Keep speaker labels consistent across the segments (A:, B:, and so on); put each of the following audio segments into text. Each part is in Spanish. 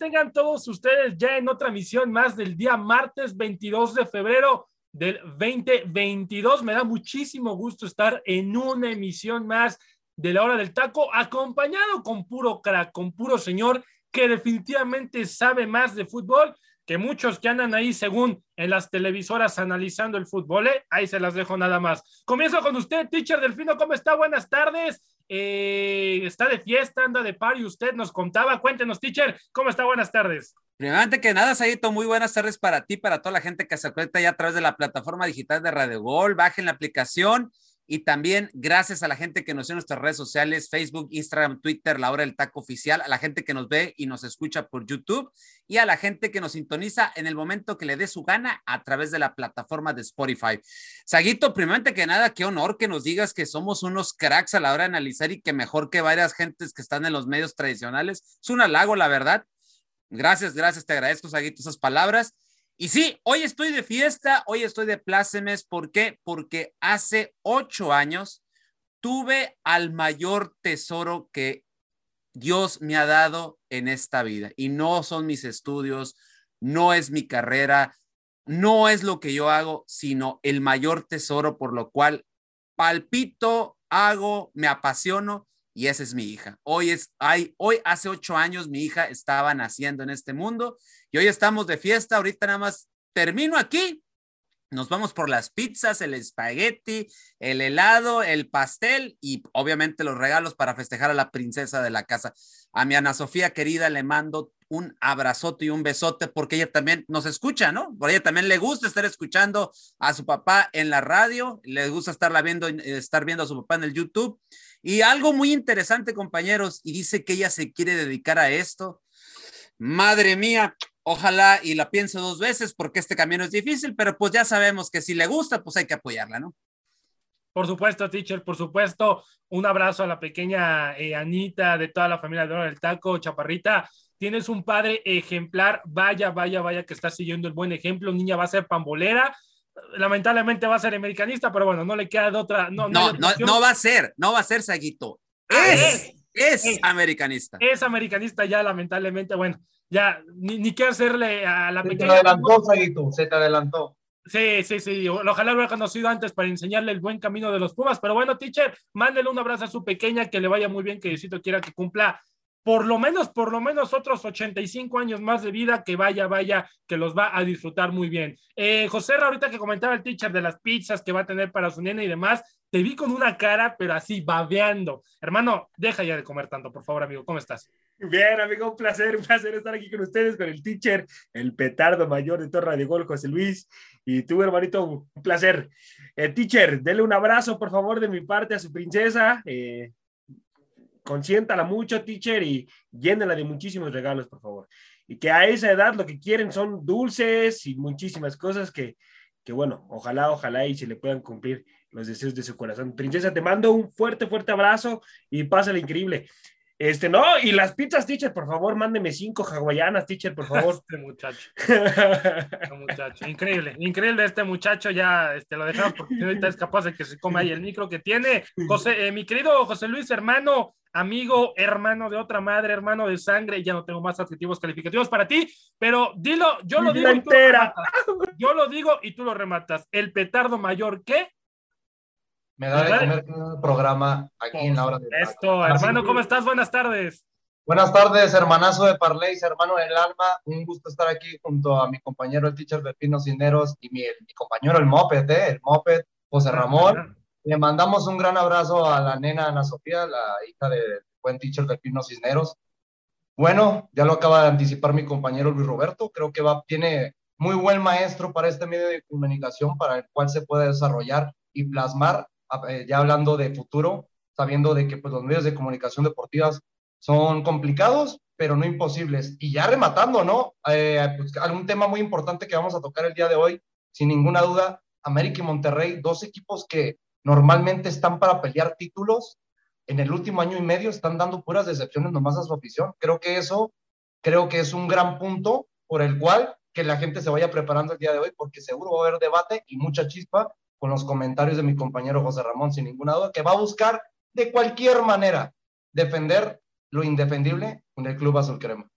A: Tengan todos ustedes ya en otra misión más del día martes 22 de febrero del 2022. Me da muchísimo gusto estar en una emisión más de la hora del taco, acompañado con puro crack, con puro señor que definitivamente sabe más de fútbol que muchos que andan ahí según en las televisoras analizando el fútbol. ¿eh? Ahí se las dejo nada más. Comienzo con usted, teacher Delfino. ¿Cómo está? Buenas tardes. Eh, está de fiesta, anda de par y usted nos contaba. Cuéntenos, teacher, ¿cómo está? Buenas tardes.
B: Primeramente que nada, Saito, muy buenas tardes para ti, para toda la gente que se conecta ya a través de la plataforma digital de Radio Gol. Bajen la aplicación y también gracias a la gente que nos ve en nuestras redes sociales, Facebook, Instagram, Twitter, la hora del taco oficial, a la gente que nos ve y nos escucha por YouTube y a la gente que nos sintoniza en el momento que le dé su gana a través de la plataforma de Spotify. Saguito, primeramente que nada, qué honor que nos digas que somos unos cracks a la hora de analizar y que mejor que varias gentes que están en los medios tradicionales. Es un halago, la verdad. Gracias, gracias, te agradezco, Saguito, esas palabras. Y sí, hoy estoy de fiesta, hoy estoy de plácemes. ¿Por qué? Porque hace ocho años tuve al mayor tesoro que Dios me ha dado en esta vida. Y no son mis estudios, no es mi carrera, no es lo que yo hago, sino el mayor tesoro por lo cual palpito, hago, me apasiono y esa es mi hija. Hoy es, hay, hoy hace ocho años mi hija estaba naciendo en este mundo y hoy estamos de fiesta. Ahorita nada más termino aquí. Nos vamos por las pizzas, el espagueti, el helado, el pastel y obviamente los regalos para festejar a la princesa de la casa. A mi Ana Sofía querida le mando un abrazote y un besote porque ella también nos escucha, ¿no? Por ella también le gusta estar escuchando a su papá en la radio, le gusta estarla viendo, estar viendo a su papá en el YouTube. Y algo muy interesante, compañeros, y dice que ella se quiere dedicar a esto. Madre mía, ojalá y la piense dos veces porque este camino es difícil, pero pues ya sabemos que si le gusta, pues hay que apoyarla, ¿no?
A: Por supuesto, teacher, por supuesto. Un abrazo a la pequeña eh, Anita de toda la familia de del Taco, Chaparrita. Tienes un padre ejemplar. Vaya, vaya, vaya que está siguiendo el buen ejemplo. Niña va a ser pambolera. Lamentablemente va a ser americanista, pero bueno, no le queda de otra.
B: No, no, no, no, va a ser, no va a ser Saguito. Ah, es, es, americanista.
A: Es americanista ya, lamentablemente. Bueno, ya ni, ni qué hacerle a la
C: pequeña. Se te adelantó, Saguito, se te adelantó.
A: Sí, sí, sí. Ojalá lo hubiera conocido antes para enseñarle el buen camino de los Pumas. Pero bueno, teacher, mándele un abrazo a su pequeña, que le vaya muy bien, que Diosito quiera que cumpla por lo menos, por lo menos otros 85 años más de vida, que vaya, vaya, que los va a disfrutar muy bien. Eh, José, ahorita que comentaba el teacher de las pizzas que va a tener para su nena y demás, te vi con una cara, pero así, babeando. Hermano, deja ya de comer tanto, por favor, amigo. ¿Cómo estás?
C: Bien, amigo, un placer, un placer estar aquí con ustedes, con el teacher, el petardo mayor de Torre de Gol, José Luis, y tú, hermanito, un placer. El teacher, dele un abrazo, por favor, de mi parte a su princesa. Eh, consiéntala mucho, teacher, y llénela de muchísimos regalos, por favor. Y que a esa edad lo que quieren son dulces y muchísimas cosas que, que bueno, ojalá, ojalá y se le puedan cumplir los deseos de su corazón. Princesa, te mando un fuerte, fuerte abrazo y pásale increíble. Este, no, y las pizzas, teacher, por favor, mándeme cinco hawaianas, teacher, por favor.
A: Este muchacho. este muchacho. Increíble, increíble este muchacho, ya este, lo dejamos porque ahorita es capaz de que se come ahí el micro que tiene. José, eh, mi querido José Luis, hermano, amigo, hermano de otra madre, hermano de sangre, ya no tengo más adjetivos calificativos para ti, pero dilo, yo lo digo. Y tú lo yo lo digo y tú lo rematas. El petardo mayor, ¿qué?
C: Me da de comer un programa aquí en la hora de.
A: Esto, hermano, ¿cómo estás? Buenas tardes.
C: Buenas tardes, hermanazo de Parleis, hermano del alma. Un gusto estar aquí junto a mi compañero, el teacher de Pino Cineros, y mi, compañero, el Moped, ¿eh? el Moped, José Ramón. Le mandamos un gran abrazo a la nena Ana Sofía, la hija del buen teacher de Pino Cisneros. Bueno, ya lo acaba de anticipar mi compañero Luis Roberto. Creo que va, tiene muy buen maestro para este medio de comunicación para el cual se puede desarrollar y plasmar ya hablando de futuro,
D: sabiendo de que pues, los medios de comunicación deportivas son complicados, pero no imposibles. Y ya rematando, ¿no? Eh, pues, algún tema muy importante que vamos a tocar el día de hoy, sin ninguna duda, América y Monterrey, dos equipos que normalmente están para pelear títulos, en el último año y medio están dando puras decepciones nomás a su afición. Creo que eso, creo que es un gran punto por el cual que la gente se vaya preparando el día de hoy, porque seguro va a haber debate y mucha chispa con los comentarios de mi compañero José Ramón, sin ninguna duda, que va a buscar de cualquier manera defender lo indefendible en el Club Azul Crema.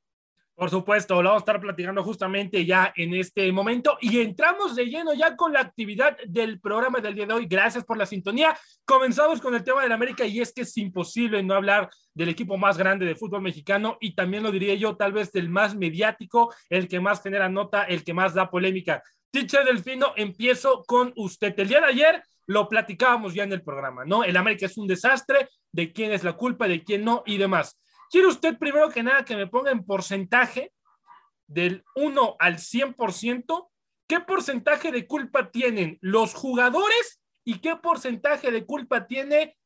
A: Por supuesto, lo vamos a estar platicando justamente ya en este momento y entramos de lleno ya con la actividad del programa del día de hoy. Gracias por la sintonía. Comenzamos con el tema del América y es que es imposible no hablar del equipo más grande de fútbol mexicano y también lo diría yo, tal vez del más mediático, el que más genera nota, el que más da polémica. Teacher Delfino, empiezo con usted. El día de ayer lo platicábamos ya en el programa, ¿no? El América es un desastre, de quién es la culpa, de quién no y demás. ¿Quiere usted primero que nada que me ponga en porcentaje del 1 al 100%? ¿Qué porcentaje de culpa tienen los jugadores y qué porcentaje de culpa tiene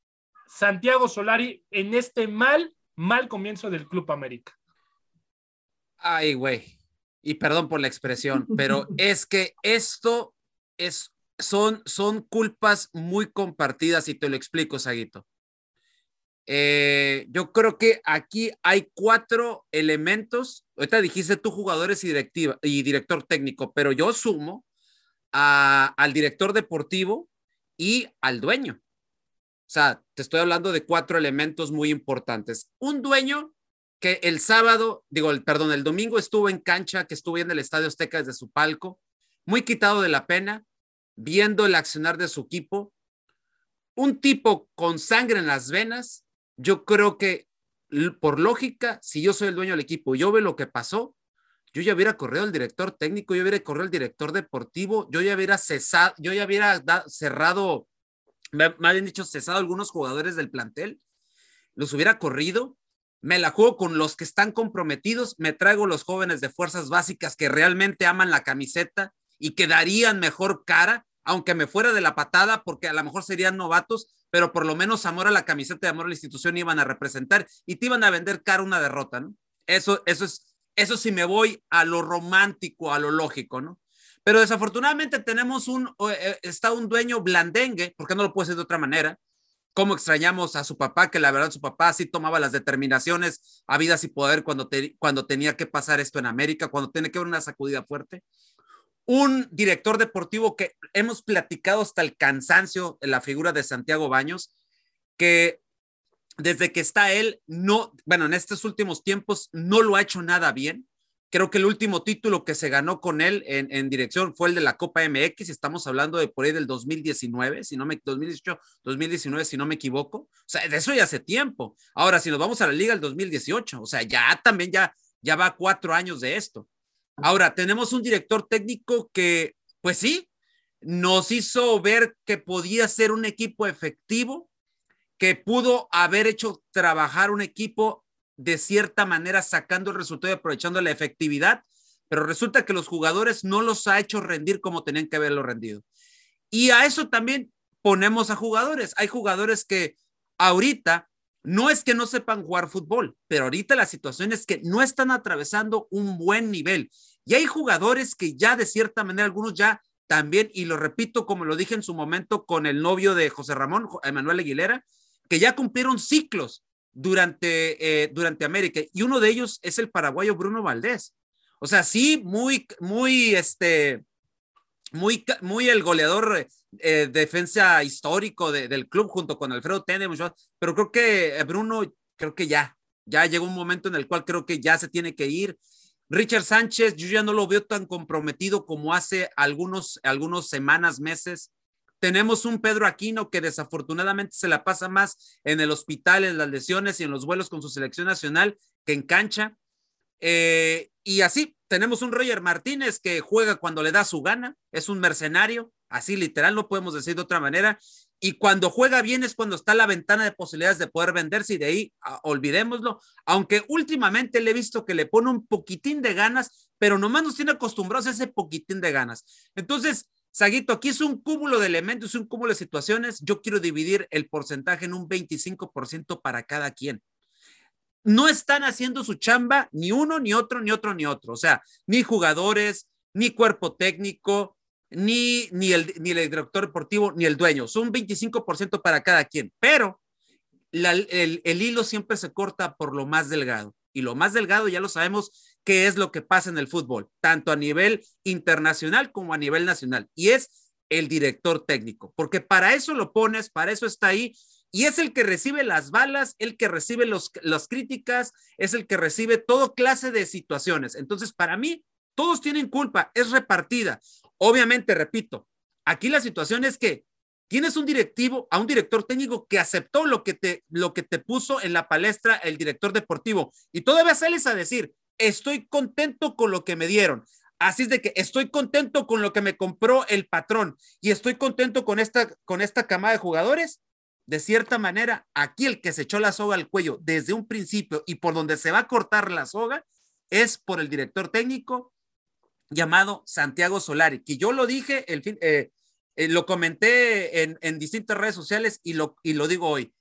A: Santiago Solari en este mal, mal comienzo del Club América?
B: Ay, güey. Y perdón por la expresión, pero es que esto es, son, son culpas muy compartidas y te lo explico, Saguito. Eh, yo creo que aquí hay cuatro elementos. Ahorita dijiste tú jugadores y, directiva, y director técnico, pero yo sumo al director deportivo y al dueño. O sea, te estoy hablando de cuatro elementos muy importantes. Un dueño que el sábado, digo, el, perdón, el domingo estuvo en cancha, que estuvo en el Estadio Azteca desde su palco, muy quitado de la pena, viendo el accionar de su equipo. Un tipo con sangre en las venas, yo creo que por lógica, si yo soy el dueño del equipo y yo veo lo que pasó, yo ya hubiera corrido el director técnico, yo hubiera corrido el director deportivo, yo ya hubiera cesado, yo ya hubiera cerrado, más bien dicho, cesado algunos jugadores del plantel, los hubiera corrido, me la juego con los que están comprometidos, me traigo los jóvenes de fuerzas básicas que realmente aman la camiseta y que darían mejor cara, aunque me fuera de la patada, porque a lo mejor serían novatos, pero por lo menos amor a la camiseta y amor a la institución iban a representar y te iban a vender cara una derrota, ¿no? Eso, eso es, eso sí me voy a lo romántico, a lo lógico, ¿no? Pero desafortunadamente tenemos un, eh, está un dueño blandengue, porque no lo puede ser de otra manera. Cómo extrañamos a su papá, que la verdad su papá sí tomaba las determinaciones a vida y poder cuando, cuando tenía que pasar esto en América, cuando tiene que haber una sacudida fuerte un director deportivo que hemos platicado hasta el cansancio en la figura de Santiago Baños, que desde que está él, no, bueno, en estos últimos tiempos no lo ha hecho nada bien. Creo que el último título que se ganó con él en, dirección fue el de la Copa MX. Estamos hablando de por ahí del 2019, si no me, 2018, 2019, si no me equivoco. O sea, de eso ya hace tiempo. Ahora, si nos vamos a la liga, el 2018, o sea, ya también ya, ya va cuatro años de esto. Ahora, tenemos un director técnico que, pues sí, nos hizo ver que podía ser un equipo efectivo, que pudo haber hecho trabajar un equipo de cierta manera sacando el resultado y aprovechando la efectividad, pero resulta que los jugadores no los ha hecho rendir como tenían que haberlo rendido. Y a eso también ponemos a jugadores. Hay jugadores que ahorita no es que no sepan jugar fútbol, pero ahorita la situación es que no están atravesando un buen nivel. Y hay jugadores que ya de cierta manera, algunos ya también, y lo repito como lo dije en su momento con el novio de José Ramón, Emanuel Aguilera, que ya cumplieron ciclos durante, eh, durante América. Y uno de ellos es el paraguayo Bruno Valdés. O sea, sí, muy, muy, este, muy, muy el goleador eh, defensa histórico del club junto con Alfredo Tene, pero creo que eh, Bruno, creo que ya, ya llegó un momento en el cual creo que ya se tiene que ir. Richard Sánchez, yo ya no lo veo tan comprometido como hace algunos, algunos semanas, meses. Tenemos un Pedro Aquino que desafortunadamente se la pasa más en el hospital, en las lesiones y en los vuelos con su selección nacional que en cancha. Eh, y así, tenemos un Roger Martínez que juega cuando le da su gana, es un mercenario, así literal, no podemos decir de otra manera. Y cuando juega bien es cuando está la ventana de posibilidades de poder venderse y de ahí ah, olvidémoslo. Aunque últimamente le he visto que le pone un poquitín de ganas, pero nomás nos tiene acostumbrados a ese poquitín de ganas. Entonces, Saguito, aquí es un cúmulo de elementos, un cúmulo de situaciones. Yo quiero dividir el porcentaje en un 25% para cada quien. No están haciendo su chamba ni uno, ni otro, ni otro, ni otro. O sea, ni jugadores, ni cuerpo técnico, ni, ni, el, ni el director deportivo, ni el dueño. Son un 25% para cada quien. Pero el, el hilo siempre se corta por lo más delgado. Y lo más delgado, ya lo sabemos, qué es lo que pasa en el fútbol, tanto a nivel internacional como a nivel nacional, y es el director técnico, porque para eso lo pones, para eso está ahí, y es el que recibe las balas, el que recibe los, las críticas, es el que recibe todo clase de situaciones. Entonces, para mí, todos tienen culpa, es repartida. Obviamente, repito, aquí la situación es que tienes un directivo, a un director técnico que aceptó lo que te, lo que te puso en la palestra el director deportivo, y todavía sales a decir, estoy contento con lo que me dieron. Así es de que estoy contento con lo que me compró el patrón y estoy contento con esta, con esta camada de jugadores. De cierta manera, aquí el que se echó la soga al cuello desde un principio y por donde se va a cortar la soga es por el director técnico llamado Santiago Solari, que yo lo dije, el fin, eh, eh, lo comenté en, en, distintas redes sociales y lo, y lo digo hoy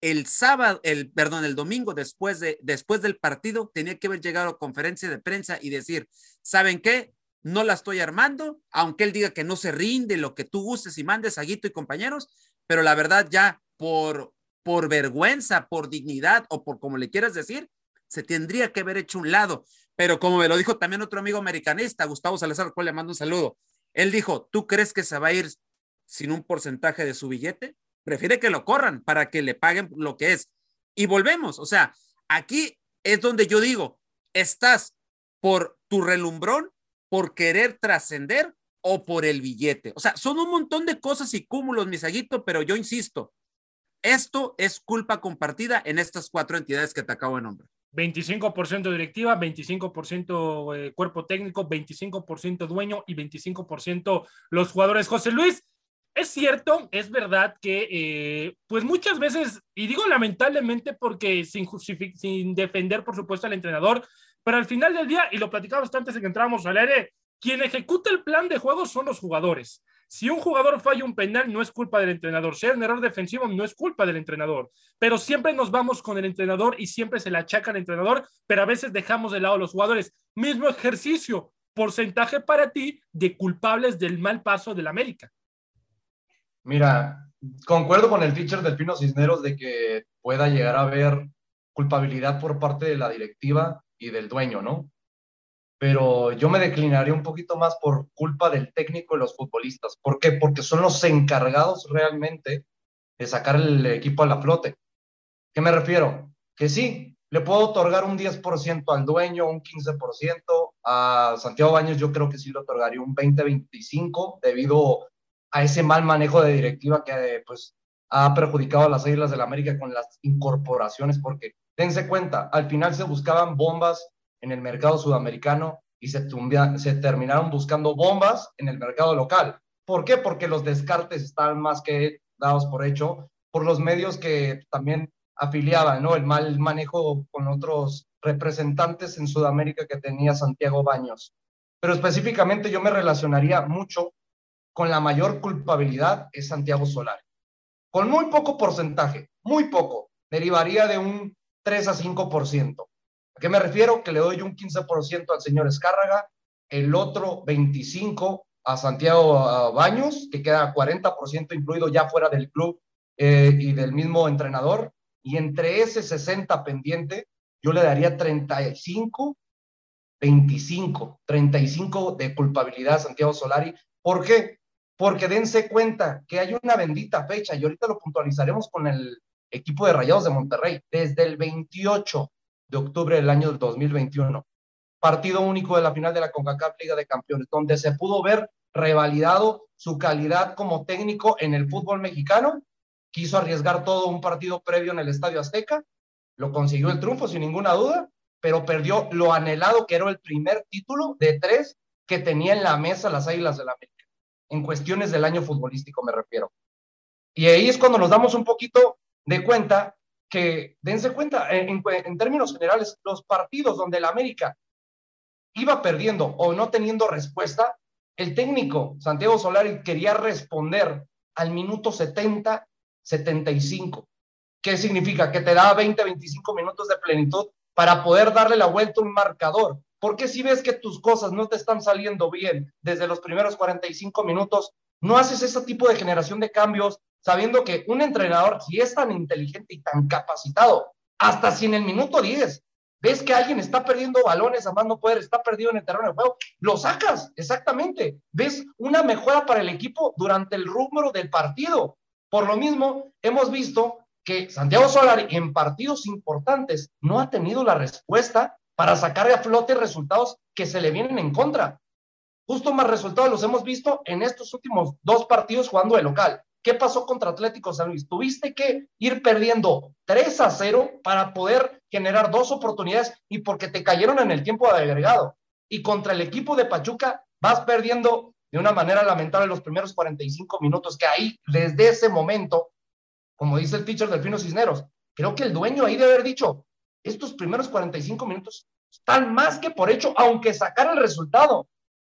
B: el sábado, el, perdón, el domingo después, de, después del partido, tenía que haber llegado a conferencia de prensa y decir, ¿saben qué? No la estoy armando, aunque él diga que no se rinde lo que tú gustes y mandes, Aguito y compañeros, pero la verdad ya por, por vergüenza, por dignidad o por como le quieras decir, se tendría que haber hecho un lado. Pero como me lo dijo también otro amigo americanista, Gustavo Salazar, al cual le mando un saludo, él dijo, ¿tú crees que se va a ir sin un porcentaje de su billete? Prefiere que lo corran para que le paguen lo que es. Y volvemos, o sea, aquí es donde yo digo, estás por tu relumbrón, por querer trascender o por el billete. O sea, son un montón de cosas y cúmulos, misaguito, pero yo insisto, esto es culpa compartida en estas cuatro entidades que te acabo de nombrar.
A: 25% directiva, 25% eh, cuerpo técnico, 25% dueño y 25% los jugadores. José Luis, es cierto, es verdad que, eh, pues muchas veces, y digo lamentablemente porque sin, defender, por supuesto, al entrenador, pero al final del día, y lo platicamos antes de que entramos al aire, quien ejecuta el plan de juego son los jugadores. Si un jugador falla un penal, no es culpa del entrenador. Si hay un error defensivo, no es culpa del entrenador. Pero siempre nos vamos con el entrenador y siempre se le achaca al entrenador, pero a veces dejamos de lado a los jugadores. Mismo ejercicio, porcentaje para ti de culpables del mal paso del América.
D: Mira, concuerdo con el teacher del Pino Cisneros de que pueda llegar a haber culpabilidad por parte de la directiva y del dueño, ¿no? Pero yo me declinaría un poquito más por culpa del técnico y los futbolistas. ¿Por qué? Porque son los encargados realmente de sacar el equipo a la flote. ¿Qué me refiero? Que sí, le puedo otorgar un 10% al dueño, un 15%, a Santiago Baños yo creo que sí le otorgaría un 20-25 debido a ese mal manejo de directiva que pues, ha perjudicado a las Islas del América con las incorporaciones, porque dense cuenta, al final se buscaban bombas en el mercado sudamericano y se, se terminaron buscando bombas en el mercado local. ¿Por qué? Porque los descartes estaban más que dados por hecho por los medios que también afiliaban, ¿no? El mal manejo con otros representantes en Sudamérica que tenía Santiago Baños. Pero específicamente yo me relacionaría mucho con la mayor culpabilidad es Santiago Solari. Con muy poco porcentaje, muy poco, derivaría de un 3 a 5%. ¿A qué me refiero? Que le doy un 15% al señor Escárraga, el otro 25% a Santiago Baños, que queda 40% incluido ya fuera del club eh, y del mismo entrenador, y entre ese 60 pendiente, yo le daría 35, 25, 35 de culpabilidad a Santiago Solari. ¿Por qué? Porque dense cuenta que hay una bendita fecha y ahorita lo puntualizaremos con el equipo de Rayados de Monterrey, desde el 28 de octubre del año 2021, partido único de la final de la CONCACAF Liga de Campeones, donde se pudo ver revalidado su calidad como técnico en el fútbol mexicano, quiso arriesgar todo un partido previo en el Estadio Azteca, lo consiguió el triunfo sin ninguna duda, pero perdió lo anhelado que era el primer título de tres que tenía en la mesa las Águilas de la América en cuestiones del año futbolístico me refiero. Y ahí es cuando nos damos un poquito de cuenta que, dense cuenta, en, términos generales, los partidos donde el América iba perdiendo o no teniendo respuesta, el técnico Santiago Solari quería responder al minuto 70, 75. ¿Qué significa? Que te da 20, 25 minutos de plenitud para poder darle la vuelta a un marcador. Porque si ves que tus cosas no te están saliendo bien desde los primeros 45 minutos, no haces ese tipo de generación de cambios sabiendo que un entrenador, si es tan inteligente y tan capacitado, hasta si en el minuto 10 ves que alguien está perdiendo balones a más no poder, está perdido en el terreno de juego, lo sacas, exactamente. Ves una mejora para el equipo durante el rubro del partido. Por lo mismo, hemos visto que Santiago Solari en partidos importantes no ha tenido la respuesta para sacar a flote resultados que se le vienen en contra. Justo más resultados los hemos visto en estos últimos dos partidos jugando de local. ¿Qué pasó contra Atlético San Luis? Tuviste que ir perdiendo 3 a 0 para poder generar dos oportunidades y porque te cayeron en el tiempo agregado. Y contra el equipo de Pachuca vas perdiendo de una manera lamentable los primeros 45 minutos, que ahí, desde ese momento, como dice el teacher Delfino Cisneros, creo que el dueño ahí debe haber dicho, estos primeros 45 minutos están más que por hecho, aunque sacar el resultado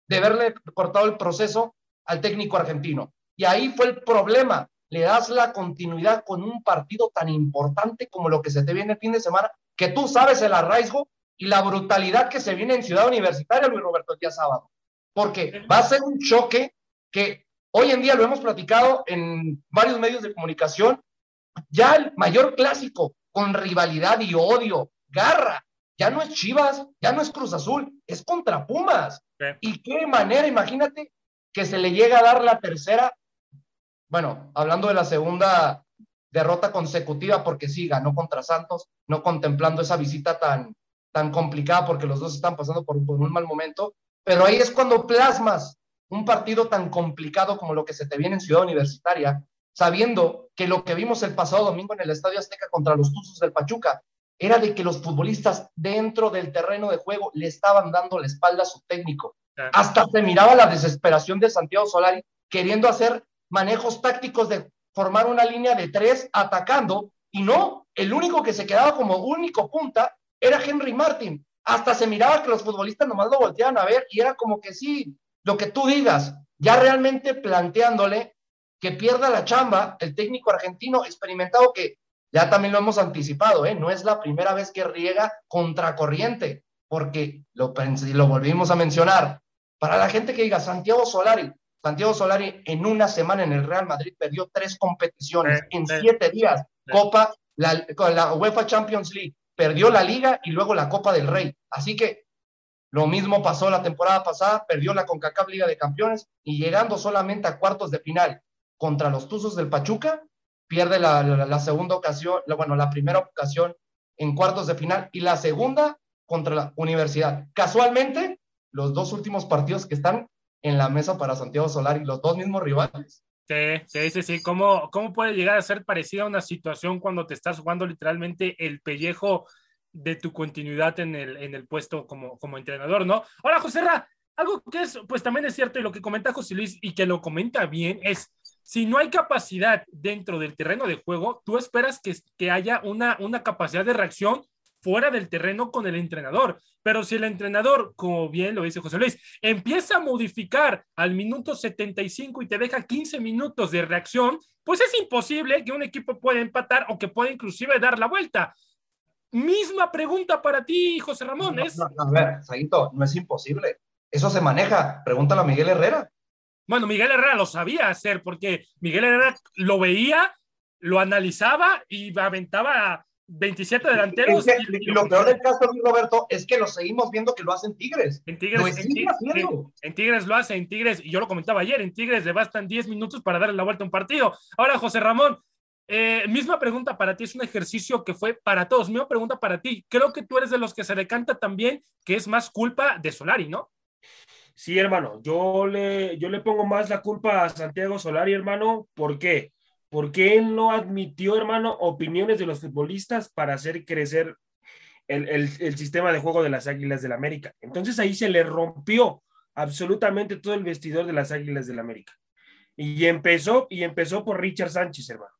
D: de haberle cortado el proceso al técnico argentino. Y ahí fue el problema. Le das la continuidad con un partido tan importante como lo que se te viene el fin de semana, que tú sabes el arraigo y la brutalidad que se viene en Ciudad Universitaria, Luis Roberto, el día sábado. Porque va a ser un choque que hoy en día lo hemos platicado en varios medios de comunicación, ya el mayor clásico con rivalidad y odio, garra, ya no es Chivas, ya no es Cruz Azul, es contra Pumas. Y qué manera, imagínate que se le llega a dar la tercera bueno, hablando de la segunda derrota consecutiva, porque sí, ganó contra Santos, no contemplando esa visita tan, tan complicada, porque los dos están pasando por, un mal momento, pero ahí es cuando plasmas un partido tan complicado como lo que se te viene en Ciudad Universitaria, sabiendo que lo que vimos el pasado domingo en el Estadio Azteca contra los Tuzos del Pachuca era de que los futbolistas dentro del terreno de juego le estaban dando la espalda a su técnico. Hasta se miraba la desesperación de Santiago Solari queriendo hacer manejos tácticos de formar una línea de tres atacando y no, el único que se quedaba como único punta era Henry Martin. Hasta se miraba que los futbolistas nomás lo volteaban a ver y era como que sí, lo que tú digas, ya realmente planteándole que pierda la chamba el técnico argentino experimentado que ya también lo hemos anticipado, ¿eh? no es la primera vez que riega contracorriente, porque lo, lo volvimos a mencionar. Para la gente que diga Santiago Solari, Santiago Solari en una semana en el Real Madrid perdió tres competiciones en siete días. Copa, la, la UEFA Champions League, perdió la Liga y luego la Copa del Rey. Así que lo mismo pasó la temporada pasada, perdió la CONCACAF Liga de Campeones y llegando solamente a cuartos de final contra los Tuzos del Pachuca, pierde la, la segunda ocasión, bueno, la primera ocasión en cuartos de final y la segunda contra la Universidad. Casualmente, los dos últimos partidos que están en la mesa para Santiago Solari, los dos mismos rivales.
A: Sí, sí, sí, sí. ¿Cómo, ¿Cómo puede llegar a ser parecida una situación cuando te estás jugando literalmente el pellejo de tu continuidad en el, en el puesto como, como entrenador, ¿no? Ahora, José Ra, algo que es, pues también es cierto y lo que comenta José Luis y que lo comenta bien es, si no hay capacidad dentro del terreno de juego, tú esperas que, que haya una, una capacidad de reacción fuera del terreno con el entrenador. Pero si el entrenador, como bien lo dice José Luis, empieza a modificar al minuto 75 y te deja 15 minutos de reacción, pues es imposible que un equipo pueda empatar o que pueda inclusive dar la vuelta. Misma pregunta para ti, José Ramón.
D: a ver, no es imposible. Eso se maneja. Pregúntalo a Miguel Herrera.
A: Bueno, Miguel Herrera lo sabía hacer porque Miguel Herrera lo veía, lo analizaba y aventaba 27 delanteros.
D: y, lo peor del caso, Roberto, es que lo seguimos viendo que lo hacen Tigres.
A: En Tigres, lo en, Tigres lo hace, en Tigres, y yo lo comentaba ayer, en Tigres le bastan 10 minutos para darle la vuelta a un partido. Ahora, José Ramón, eh, misma pregunta para ti, es un ejercicio que fue para todos. Misma pregunta para ti. Creo que tú eres de los que se decanta también que es más culpa de Solari, ¿no?
C: Sí, hermano, yo le, yo le pongo más la culpa a Santiago Solari, hermano. ¿Por qué? porque él no admitió, hermano, opiniones de los futbolistas para hacer crecer el, sistema de juego de las Águilas del la América. Entonces ahí se le rompió absolutamente todo el vestidor de las Águilas del la América. Y empezó, y empezó por Richard Sánchez, hermano.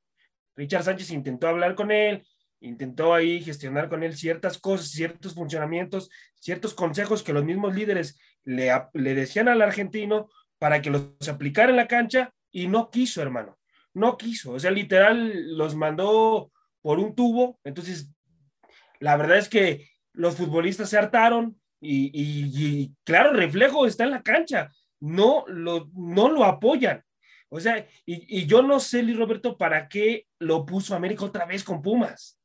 C: Richard Sánchez intentó hablar con él, intentó ahí gestionar con él ciertas cosas, ciertos funcionamientos, ciertos consejos que los mismos líderes le, decían al argentino, para que los aplicara en la cancha y no quiso, hermano. No quiso. O sea, literal los mandó por un tubo. Entonces, la verdad es que los futbolistas se hartaron y, claro, reflejo está en la cancha. No lo, no lo apoyan. O sea, y, y yo no sé, Luis Roberto, para qué lo puso América otra vez con Pumas.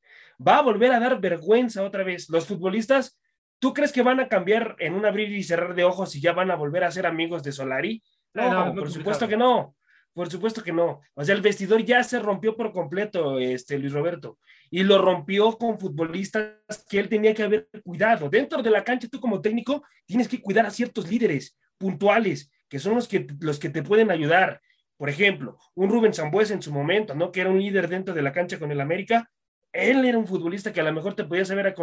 C: Va a volver a dar vergüenza otra vez. Los futbolistas ¿Tú crees que van a cambiar en un abrir y cerrar de ojos y ya van a volver a ser amigos de Solari? No, por supuesto que no. Por supuesto que no. O sea, el vestidor ya se rompió por completo, este Luis Roberto, y lo rompió con futbolistas que él tenía que haber cuidado. Dentro de la cancha, tú como técnico tienes que cuidar a ciertos líderes puntuales, que son los que, los que te pueden ayudar. Por ejemplo, un Rubén Sambuez en su momento, ¿no? Que era un líder dentro de la cancha con el América, él era un futbolista que a lo mejor te podías haber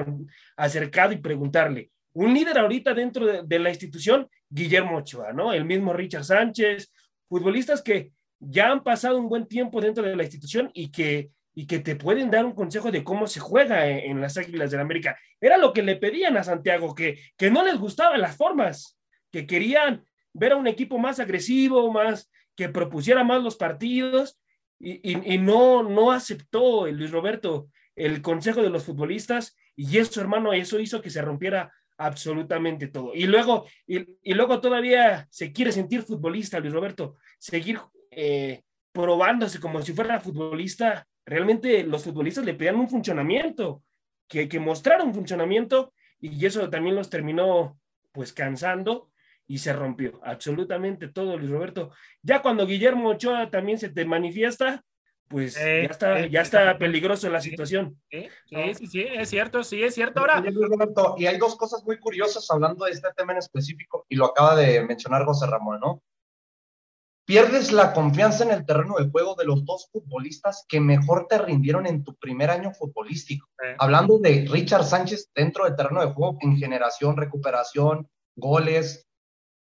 C: acercado y preguntarle. Un líder ahorita dentro de, la institución, Guillermo Ochoa, ¿no? El mismo Richard Sánchez, futbolistas que ya han pasado un buen tiempo dentro de la institución y que, y que te pueden dar un consejo de cómo se juega en, las Águilas del la América. Era lo que le pedían a Santiago, que, que no les gustaban las formas, que querían ver a un equipo más agresivo, más que propusiera más los partidos y, no, no aceptó Luis Roberto el consejo de los futbolistas y eso, hermano, eso hizo que se rompiera absolutamente todo. Y luego, y, luego todavía se quiere sentir futbolista, Luis Roberto, seguir eh, probándose como si fuera futbolista. Realmente los futbolistas le pedían un funcionamiento, que, que mostrara un funcionamiento y eso también los terminó pues cansando y se rompió absolutamente todo, Luis Roberto. Ya cuando Guillermo Ochoa también se te manifiesta, pues ya está, ya está peligroso la situación.
A: Sí, sí, sí, es cierto, sí, es cierto. Ahora.
D: Y hay dos cosas muy curiosas hablando de este tema en específico, y lo acaba de mencionar José Ramón, ¿no? Pierdes la confianza en el terreno de juego de los dos futbolistas que mejor te rindieron en tu primer año futbolístico. Hablando de Richard Sánchez dentro del terreno de juego en generación, recuperación, goles,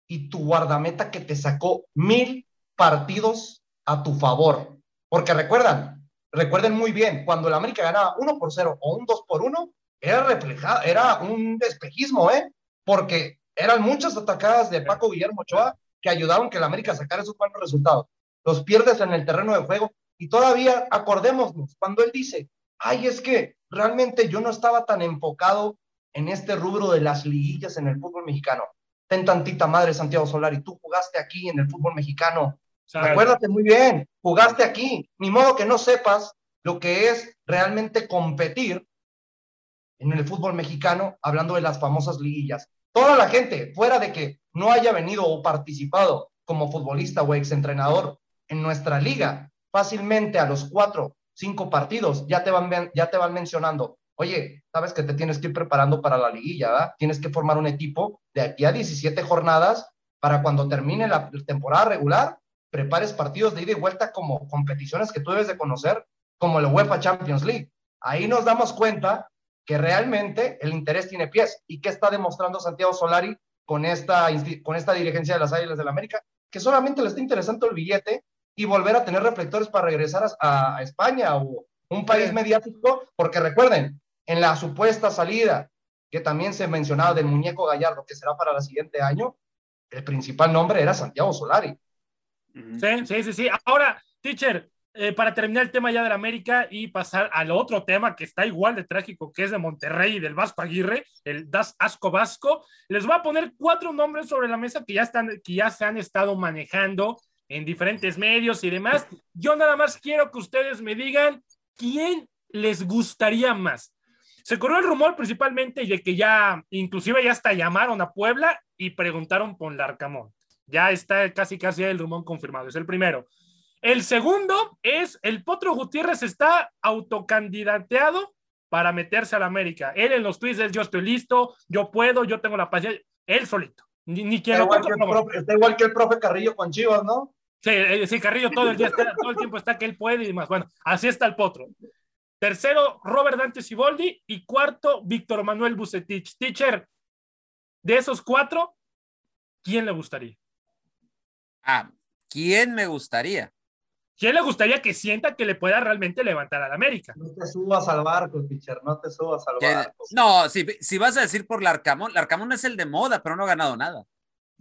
D: y tu guardameta que te sacó mil partidos a tu favor porque recuerdan, recuerden muy bien, cuando el América ganaba 1 por 0 o un 2 por 1, era reflejado, era un despejismo, ¿eh? Porque eran muchas atacadas de Paco Guillermo Ochoa que ayudaron que el América sacara esos buenos resultados. Los pierdes en el terreno de juego y todavía acordémonos cuando él dice, ay, es que realmente yo no estaba tan enfocado en este rubro de las liguillas en el fútbol mexicano. Ten tantita madre, Santiago Solari, tú jugaste aquí en el fútbol mexicano Acuérdate muy bien, jugaste aquí, ni modo que no sepas lo que es realmente competir en el fútbol mexicano, hablando de las famosas liguillas. Toda la gente, fuera de que no haya venido o participado como futbolista o exentrenador en nuestra liga, fácilmente a los cuatro, cinco partidos ya te van, ya te van mencionando, oye, sabes que te tienes que ir preparando para la liguilla, ¿verdad? Tienes que formar un equipo de aquí a 17 jornadas para cuando termine la temporada regular, prepares partidos de ida y vuelta como competiciones que tú debes de conocer, como la UEFA Champions League. Ahí nos damos cuenta que realmente el interés tiene pies. ¿Y qué está demostrando Santiago Solari con esta, con esta dirigencia de las Águilas del la América? Que solamente le está interesando el billete y volver a tener reflectores para regresar a, a España o un país mediático, porque recuerden, en la supuesta salida que también se mencionaba del muñeco Gallardo, que será para el siguiente año, el principal nombre era Santiago Solari.
A: Sí, sí, sí, sí. Ahora, teacher, eh, para terminar el tema ya de la América y pasar al otro tema que está igual de trágico, que es de Monterrey y del Vasco Aguirre, el Das Asco Vasco, les voy a poner cuatro nombres sobre la mesa que ya, están, que ya se han estado manejando en diferentes medios y demás. Yo nada más quiero que ustedes me digan quién les gustaría más. Se corrió el rumor principalmente de que ya, inclusive ya hasta llamaron a Puebla y preguntaron por Larcamón. Ya está casi casi el rumor confirmado. Es el primero. El segundo es el Potro Gutiérrez está autocandidateado para meterse a la América. Él en los tweets es yo estoy listo, yo puedo, yo tengo la paciencia. Él solito. Ni, quiero.
D: Está igual, que el profe, está igual que el profe Carrillo con Chivas, ¿no?
A: Sí, eh, sí, Carrillo todo el día todo el tiempo está que él puede y demás. Bueno, así está el Potro. Tercero, Robert Dante Siboldi. Y cuarto, Víctor Manuel Bucetich. Teacher, de esos cuatro, ¿quién le gustaría?
B: Ah, ¿quién me gustaría?
A: ¿Quién le gustaría que sienta que le pueda realmente levantar a la América?
D: No te subas al barco, pitcher, no te subas al barco.
B: No, si, si vas a decir por Larcamón, Larcamón es el de moda, pero no ha ganado nada.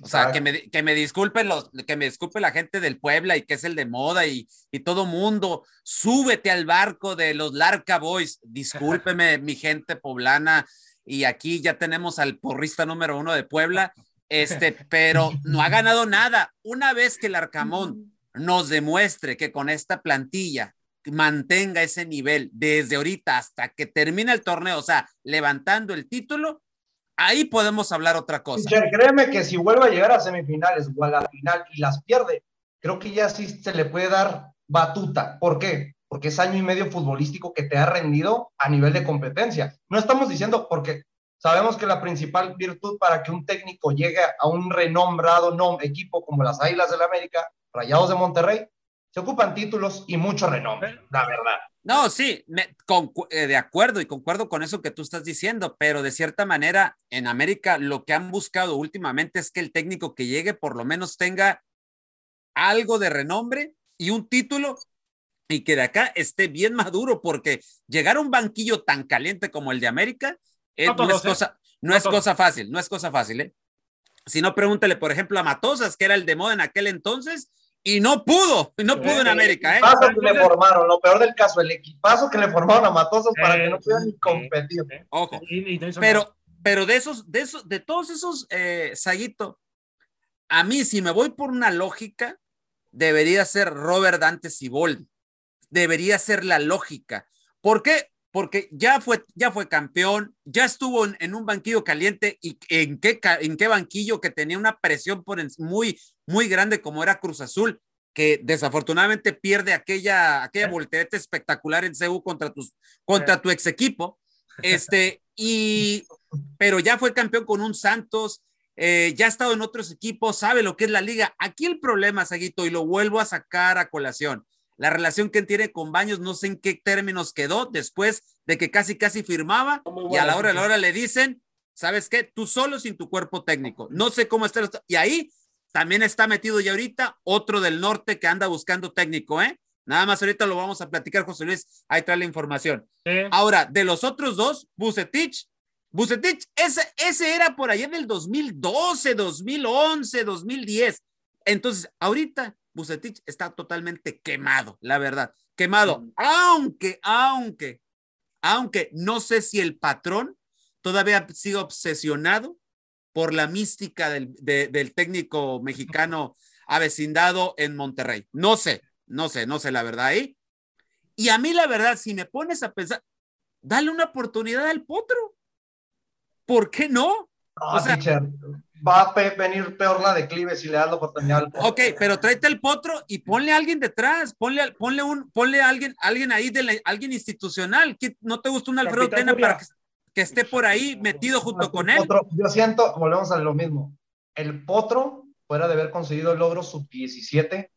B: O sea, que me, que me disculpen los, que me disculpe la gente del Puebla y que es el de moda y, y todo mundo. Súbete al barco de los Larca Boys. Discúlpeme, mi gente poblana. Y aquí ya tenemos al porrista número uno de Puebla. Este, pero no ha ganado nada. Una vez que el Arcamón nos demuestre que con esta plantilla mantenga ese nivel desde ahorita hasta que termine el torneo, o sea, levantando el título, ahí podemos hablar otra cosa.
D: créeme que si vuelve a llegar a semifinales o a la final y las pierde, creo que ya sí se le puede dar batuta. ¿Por qué? Porque es año y medio futbolístico que te ha rendido a nivel de competencia. No estamos diciendo porque sabemos que la principal virtud para que un técnico llegue a un renombrado equipo como las Águilas del la América, Rayados de Monterrey, se ocupan títulos y mucho renombre, la verdad.
B: No, sí, eh, de acuerdo y concuerdo con eso que tú estás diciendo, pero de cierta manera en América lo que han buscado últimamente es que el técnico que llegue por lo menos tenga algo de renombre y un título y que de acá esté bien maduro, porque llegar a un banquillo tan caliente como el de América eh, no, es, ¿eh? cosa, no, es cosa fácil, no es cosa fácil. ¿eh? Si no, pregúntale, por ejemplo, a Matosas, que era el de moda en aquel entonces, y no pudo, no pudo en América. ¿eh?
D: El equipazo que le formaron, lo peor del caso, el equipazo que le formaron a Matosas para que no puedan ni competir.
B: Ojo, pero, pero de esos, de esos, de todos esos, eh, Saguito, a mí, si me voy por una lógica, debería ser Robert Dante Siboldi. Debería ser la lógica. ¿Por qué? Porque ya fue, ya fue campeón, ya estuvo en, un banquillo caliente y en qué, en qué banquillo que tenía una presión por muy, muy grande como era Cruz Azul, que desafortunadamente pierde aquella, aquella voltereta espectacular en CEU contra, tus, contra tu ex equipo. Este, y, pero ya fue campeón con un Santos, eh, ya ha estado en otros equipos, sabe lo que es la liga. Aquí el problema, Saguito, y lo vuelvo a sacar a colación. La relación que tiene con Baños, no sé en qué términos quedó después de que casi, casi firmaba y a la hora, a la hora le dicen, ¿sabes qué? Tú solo sin tu cuerpo técnico. No sé cómo está. Y ahí también está metido ya ahorita otro del norte que anda buscando técnico, ¿eh? Nada más ahorita lo vamos a platicar, José Luis. Ahí trae la información. Ahora, de los otros dos, Bucetich, Bucetich, ese, ese era por allá en el 2012, 2011, 2010. Entonces, ahorita Bucetich está totalmente quemado, la verdad, quemado. Aunque, aunque, aunque no sé si el patrón todavía sigue obsesionado por la mística del, del técnico mexicano avecindado en Monterrey. No sé, no sé, no sé la verdad ahí. Y a mí la verdad, si me pones a pensar, dale una oportunidad al potro. ¿Por qué no?
D: o sea, va a venir peor la declive si le das la oportunidad al
B: potro. Ok, pero tráete el potro y ponle a alguien detrás, ponle, ponle un, ponle a alguien, alguien ahí de alguien institucional. ¿No te gusta un Alfredo Tena para que que esté por ahí metido junto con él.
D: yo siento, volvemos a lo mismo. El Potro, fuera de haber conseguido el logro sub-17,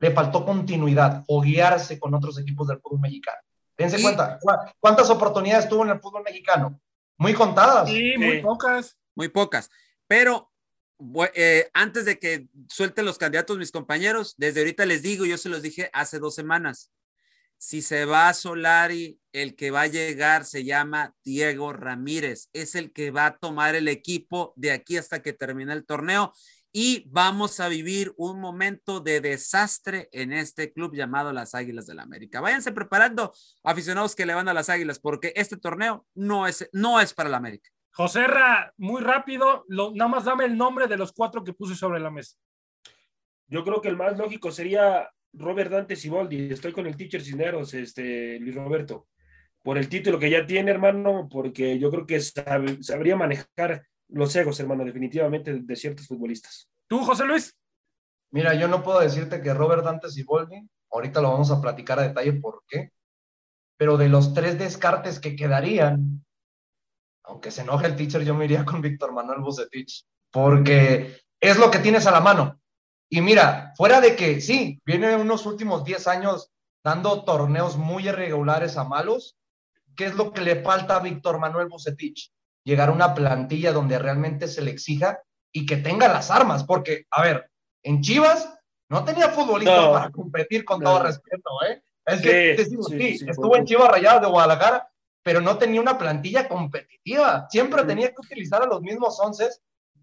D: le faltó continuidad o guiarse con otros equipos del fútbol mexicano. Dense cuenta, ¿cuántas oportunidades tuvo en el fútbol mexicano? Muy contadas.
A: Sí, muy pocas.
B: Muy pocas. Pero eh, antes de que suelten los candidatos mis compañeros, desde ahorita les digo, yo se los dije hace dos semanas, si se va a Solari, el que va a llegar se llama Diego Ramírez. Es el que va a tomar el equipo de aquí hasta que termine el torneo y vamos a vivir un momento de desastre en este club llamado las Águilas del la América. Váyanse preparando, aficionados que le van a las Águilas, porque este torneo no es, no es para la América.
A: José Ra, muy rápido, lo, nada más dame el nombre de los cuatro que puse sobre la mesa.
C: Yo creo que el más lógico sería Robert Dante Siboldi, estoy con el teacher Cineros, este, Luis Roberto, por el título que ya tiene, hermano, porque yo creo que sabría manejar los egos, hermano, definitivamente de ciertos futbolistas.
A: ¿Tú, José Luis?
D: Mira, yo no puedo decirte que Robert Dante Siboldi, ahorita lo vamos a platicar a detalle por qué, pero de los tres descartes que quedarían, aunque se enoje el teacher, yo me iría con Víctor Manuel Bucetich, porque es lo que tienes a la mano. Y mira, fuera de que sí, viene unos últimos 10 años dando torneos muy irregulares a malos, ¿qué es lo que le falta a Víctor Manuel Bucetich? Llegar a una plantilla donde realmente se le exija y que tenga las armas, porque, a ver, en Chivas no tenía futbolistas para competir con todo respeto, ¿eh? Es que, sí, estuvo en Chivas Rayadas de Guadalajara, pero no tenía una plantilla competitiva. Siempre tenía que utilizar a los mismos once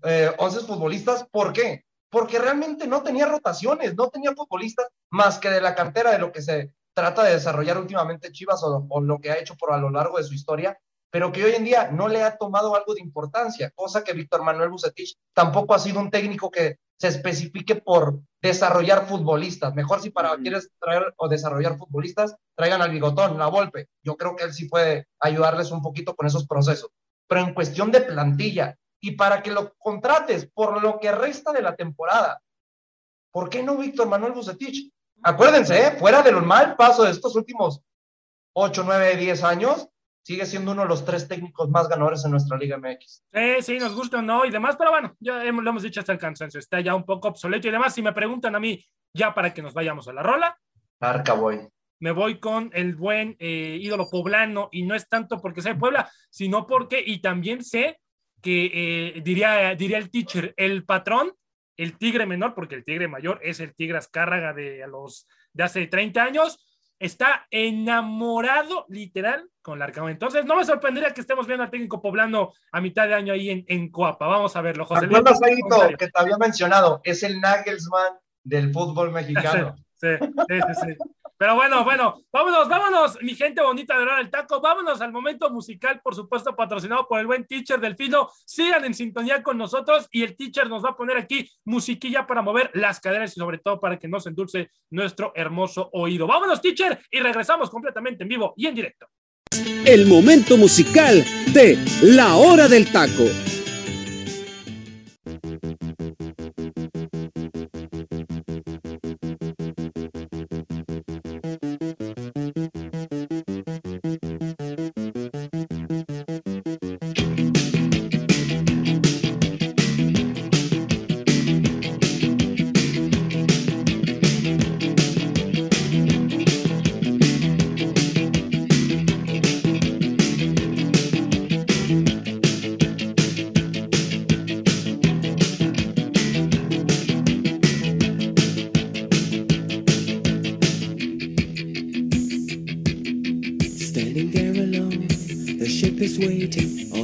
D: eh, 11 futbolistas. ¿Por qué? Porque realmente no tenía rotaciones, no tenía futbolistas más que de la cantera de lo que se trata de desarrollar últimamente Chivas o, o lo que ha hecho por a lo largo de su historia, pero que hoy en día no le ha tomado algo de importancia, cosa que Víctor Manuel Bucetich tampoco ha sido un técnico que se especifique por desarrollar futbolistas. Mejor si para quieres traer o desarrollar futbolistas, traigan al bigotón, la Volpe. Yo creo que él sí puede ayudarles un poquito con esos procesos. Pero en cuestión de plantilla y para que lo contrates por lo que resta de la temporada, ¿por qué no Víctor Manuel Bucetich? Acuérdense, ¿eh? fuera del mal paso de estos últimos 8, 9, 10 años, sigue siendo uno de los tres técnicos más ganadores en nuestra Liga MX.
A: Sí, sí, nos gusta o no y demás, pero bueno, ya hemos, lo hemos dicho hasta el cansancio, está ya un poco obsoleto y demás. Si me preguntan a mí, ya para que nos vayamos a la rola.
D: Arca voy.
A: Me voy con el buen eh, ídolo poblano y no es tanto porque sea de Puebla, sino porque, y también sé que eh, diría, diría el teacher, el patrón, el tigre menor, porque el tigre mayor es el tigre Azcárraga de, a los, de hace 30 años, está enamorado literal con Larcamón. Entonces, no me sorprendería que estemos viendo al técnico poblano a mitad de año ahí en, en Coapa. Vamos a verlo, José.
D: ¿Recuerdas, Aguito, que te había mencionado? Es el Nagelsmann del fútbol mexicano.
A: Sí, sí, sí, sí. Pero bueno, bueno, vámonos, vámonos, mi gente bonita de Hora del Taco, vámonos al momento musical, por supuesto, patrocinado por el buen teacher Delfino. Sigan en sintonía con nosotros y el teacher nos va a poner aquí musiquilla para mover las caderas y sobre todo para que nos endulce nuestro hermoso oído. Vámonos, teacher, y regresamos completamente en vivo y en directo.
E: El momento musical de La Hora del Taco.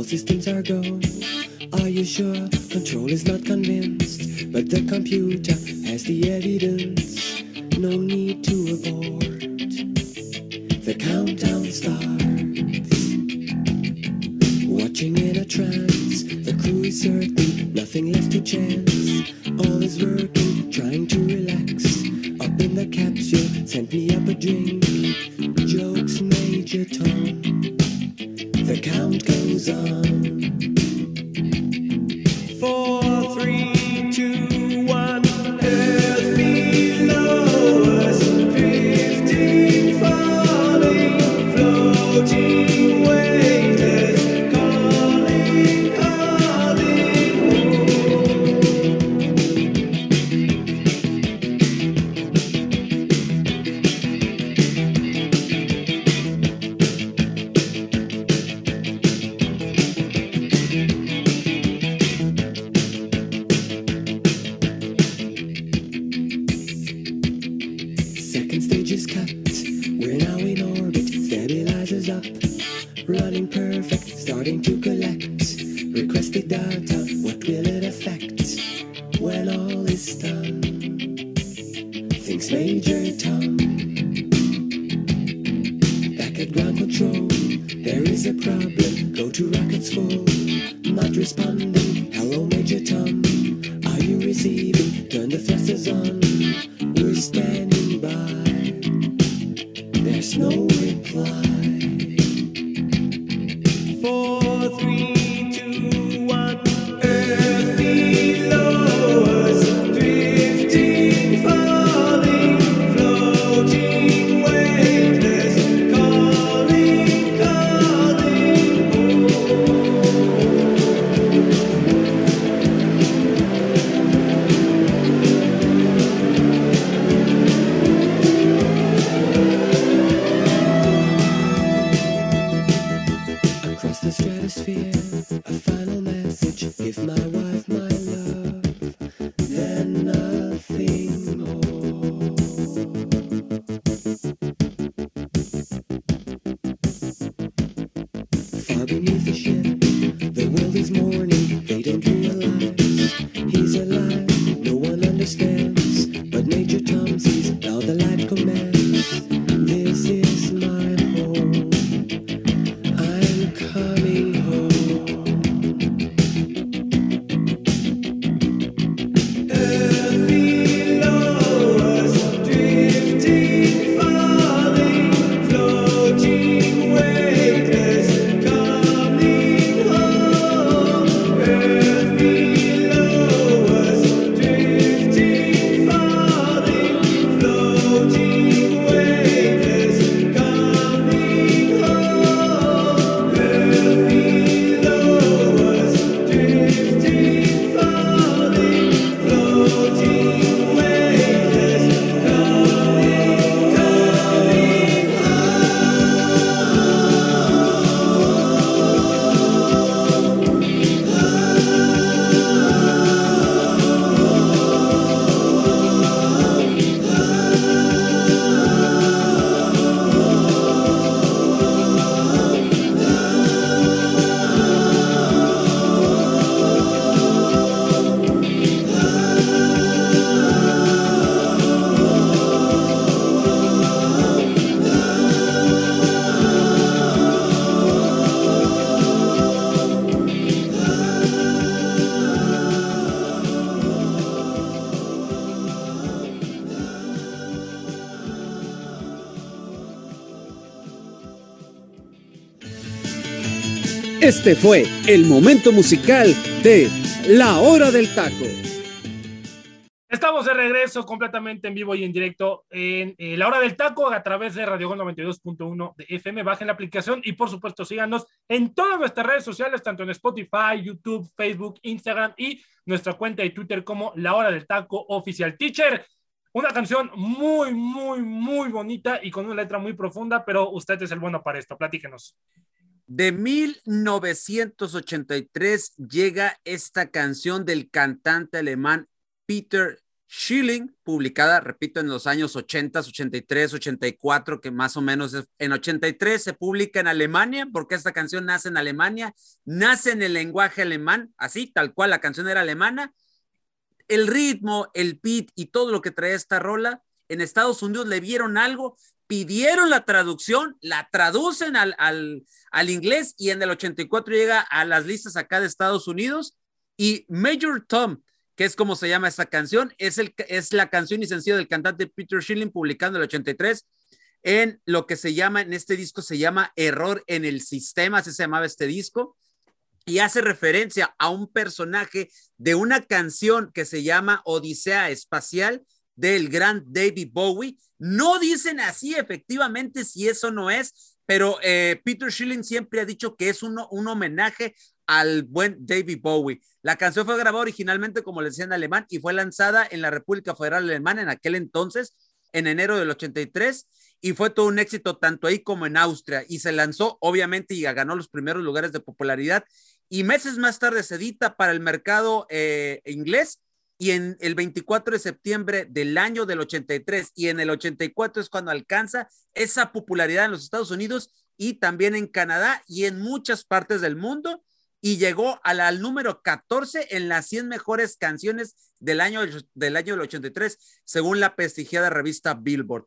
F: Systems are go. just cut
E: Este fue el momento musical de La Hora del Taco.
A: Estamos de regreso completamente en vivo y en directo en eh, La Hora del Taco a través de Radio Gol 92.1 de FM. Bajen la aplicación y por supuesto síganos en todas nuestras redes sociales, tanto en Spotify, YouTube, Facebook, Instagram y nuestra cuenta de Twitter como La Hora del Taco Oficial Teacher. Una canción muy, muy, muy bonita y con una letra muy profunda, pero usted es el bueno para esto. Platíquenos.
B: De 1983 llega esta canción del cantante alemán Peter Schilling, publicada, repito, en los años 80, 83, 84, que más o menos en 83 se publica en Alemania, porque esta canción nace en Alemania, nace en el lenguaje alemán, así, tal cual, la canción era alemana. El ritmo, el beat y todo lo que trae esta rola, en Estados Unidos le vieron algo, pidieron la traducción, la traducen al, al, al inglés y en el 84 llega a las listas acá de Estados Unidos y Major Tom, que es como se llama esta canción, es, el, es la canción y sencillo del cantante Peter Schilling, publicando el 83 en lo que se llama, en este disco se llama Error en el Sistema, así se llamaba este disco, y hace referencia a un personaje de una canción que se llama Odisea Espacial del gran David Bowie. No dicen así efectivamente si eso no es, pero eh, Peter Schilling siempre ha dicho que es un, un homenaje al buen David Bowie. La canción fue grabada originalmente, como les decía, en alemán y fue lanzada en la República Federal Alemana en aquel entonces, en enero del 83, y fue todo un éxito tanto ahí como en Austria. Y se lanzó, obviamente, y ganó los primeros lugares de popularidad. Y meses más tarde se edita para el mercado eh, inglés y en el 24 de septiembre del año del 83 y en el 84 es cuando alcanza esa popularidad en los Estados Unidos y también en Canadá y en muchas partes del mundo y llegó al, al número 14 en las 100 mejores canciones del año del año del 83 según la prestigiada revista Billboard.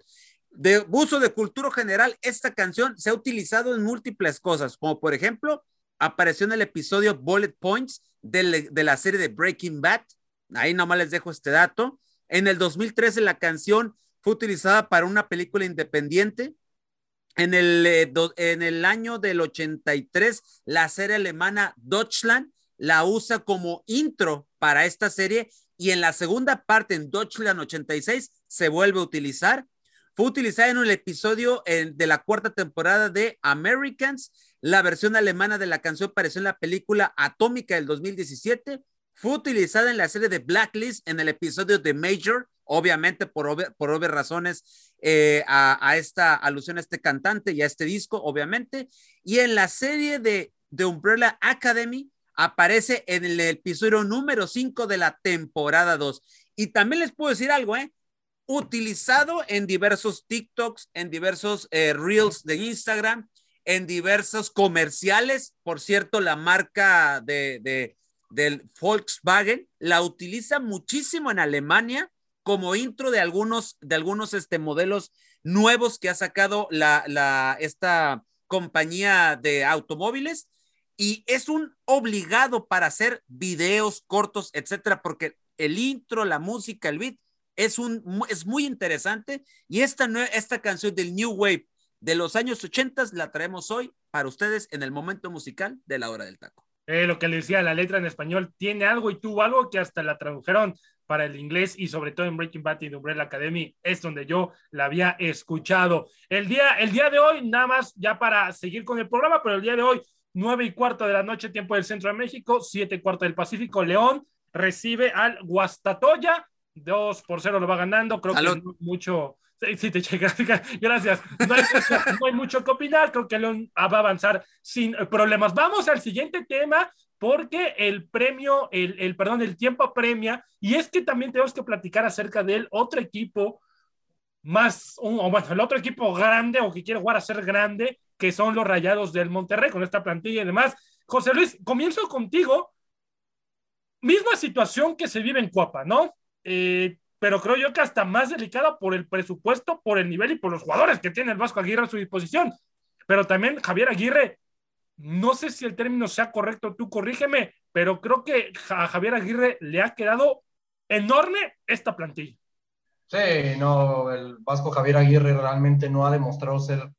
B: De uso de cultura general, esta canción se ha utilizado en múltiples cosas, como por ejemplo, apareció en el episodio Bullet Points de, de la serie de Breaking Bad, Ahí nomás les dejo este dato. En el 2013 la canción fue utilizada para una película independiente. En el, eh, do, en el año del 83, la serie alemana Deutschland la usa como intro para esta serie y en la segunda parte, en Deutschland 86, se vuelve a utilizar. Fue utilizada en un episodio en, de la cuarta temporada de Americans. La versión alemana de la canción apareció en la película Atómica del 2017 fue utilizada en la serie de Blacklist en el episodio de Major, obviamente por, por obvias razones eh, a, a, esta alusión a este cantante y a este disco, obviamente. Y en la serie de, de Umbrella Academy aparece en el episodio número 5 de la temporada 2. Y también les puedo decir algo, ¿eh? Utilizado en diversos TikToks, en diversos eh, Reels de Instagram, en diversos comerciales. Por cierto, la marca de, de del Volkswagen, la utiliza muchísimo en Alemania como intro de algunos, de algunos este, modelos nuevos que ha sacado la, la, esta compañía de automóviles y es un obligado para hacer videos cortos, etcétera, porque el intro, la música, el beat es, un, es muy interesante y esta, esta canción del New Wave de los años 80 la traemos hoy para ustedes en el momento musical de la hora del taco
A: eh, lo que le decía, la letra en español tiene algo y tuvo algo que hasta la tradujeron para el inglés y sobre todo en Breaking Bad y The Umbrella Academy es donde yo la había escuchado. El día, el día de hoy, nada más ya para seguir con el programa, pero el día de hoy, nueve y cuarto de la noche, tiempo del centro de México, siete y cuarto del Pacífico, León recibe al Guastatoya, dos por cero lo va ganando, creo Salud. que mucho, Sí, sí, te checas. Gracias. No hay, no hay, mucho que opinar. Creo que León va a avanzar sin problemas. Vamos al siguiente tema porque el premio, el, el perdón, el tiempo premia y es que también tenemos que platicar acerca del otro equipo más, o bueno, el otro equipo grande o que quiere jugar a ser grande, que son los Rayados del Monterrey con esta plantilla y demás. José Luis, comienzo contigo. Misma situación que se vive en Cuapa, ¿no? Eh, pero creo yo que hasta más delicada por el presupuesto, por el nivel y por los jugadores que tiene el Vasco Aguirre a su disposición. Pero también Javier Aguirre, no sé si el término sea correcto, tú corrígeme, pero creo que a Javier Aguirre le ha quedado enorme esta plantilla.
D: Sí, no, el Vasco Javier Aguirre realmente no ha demostrado ser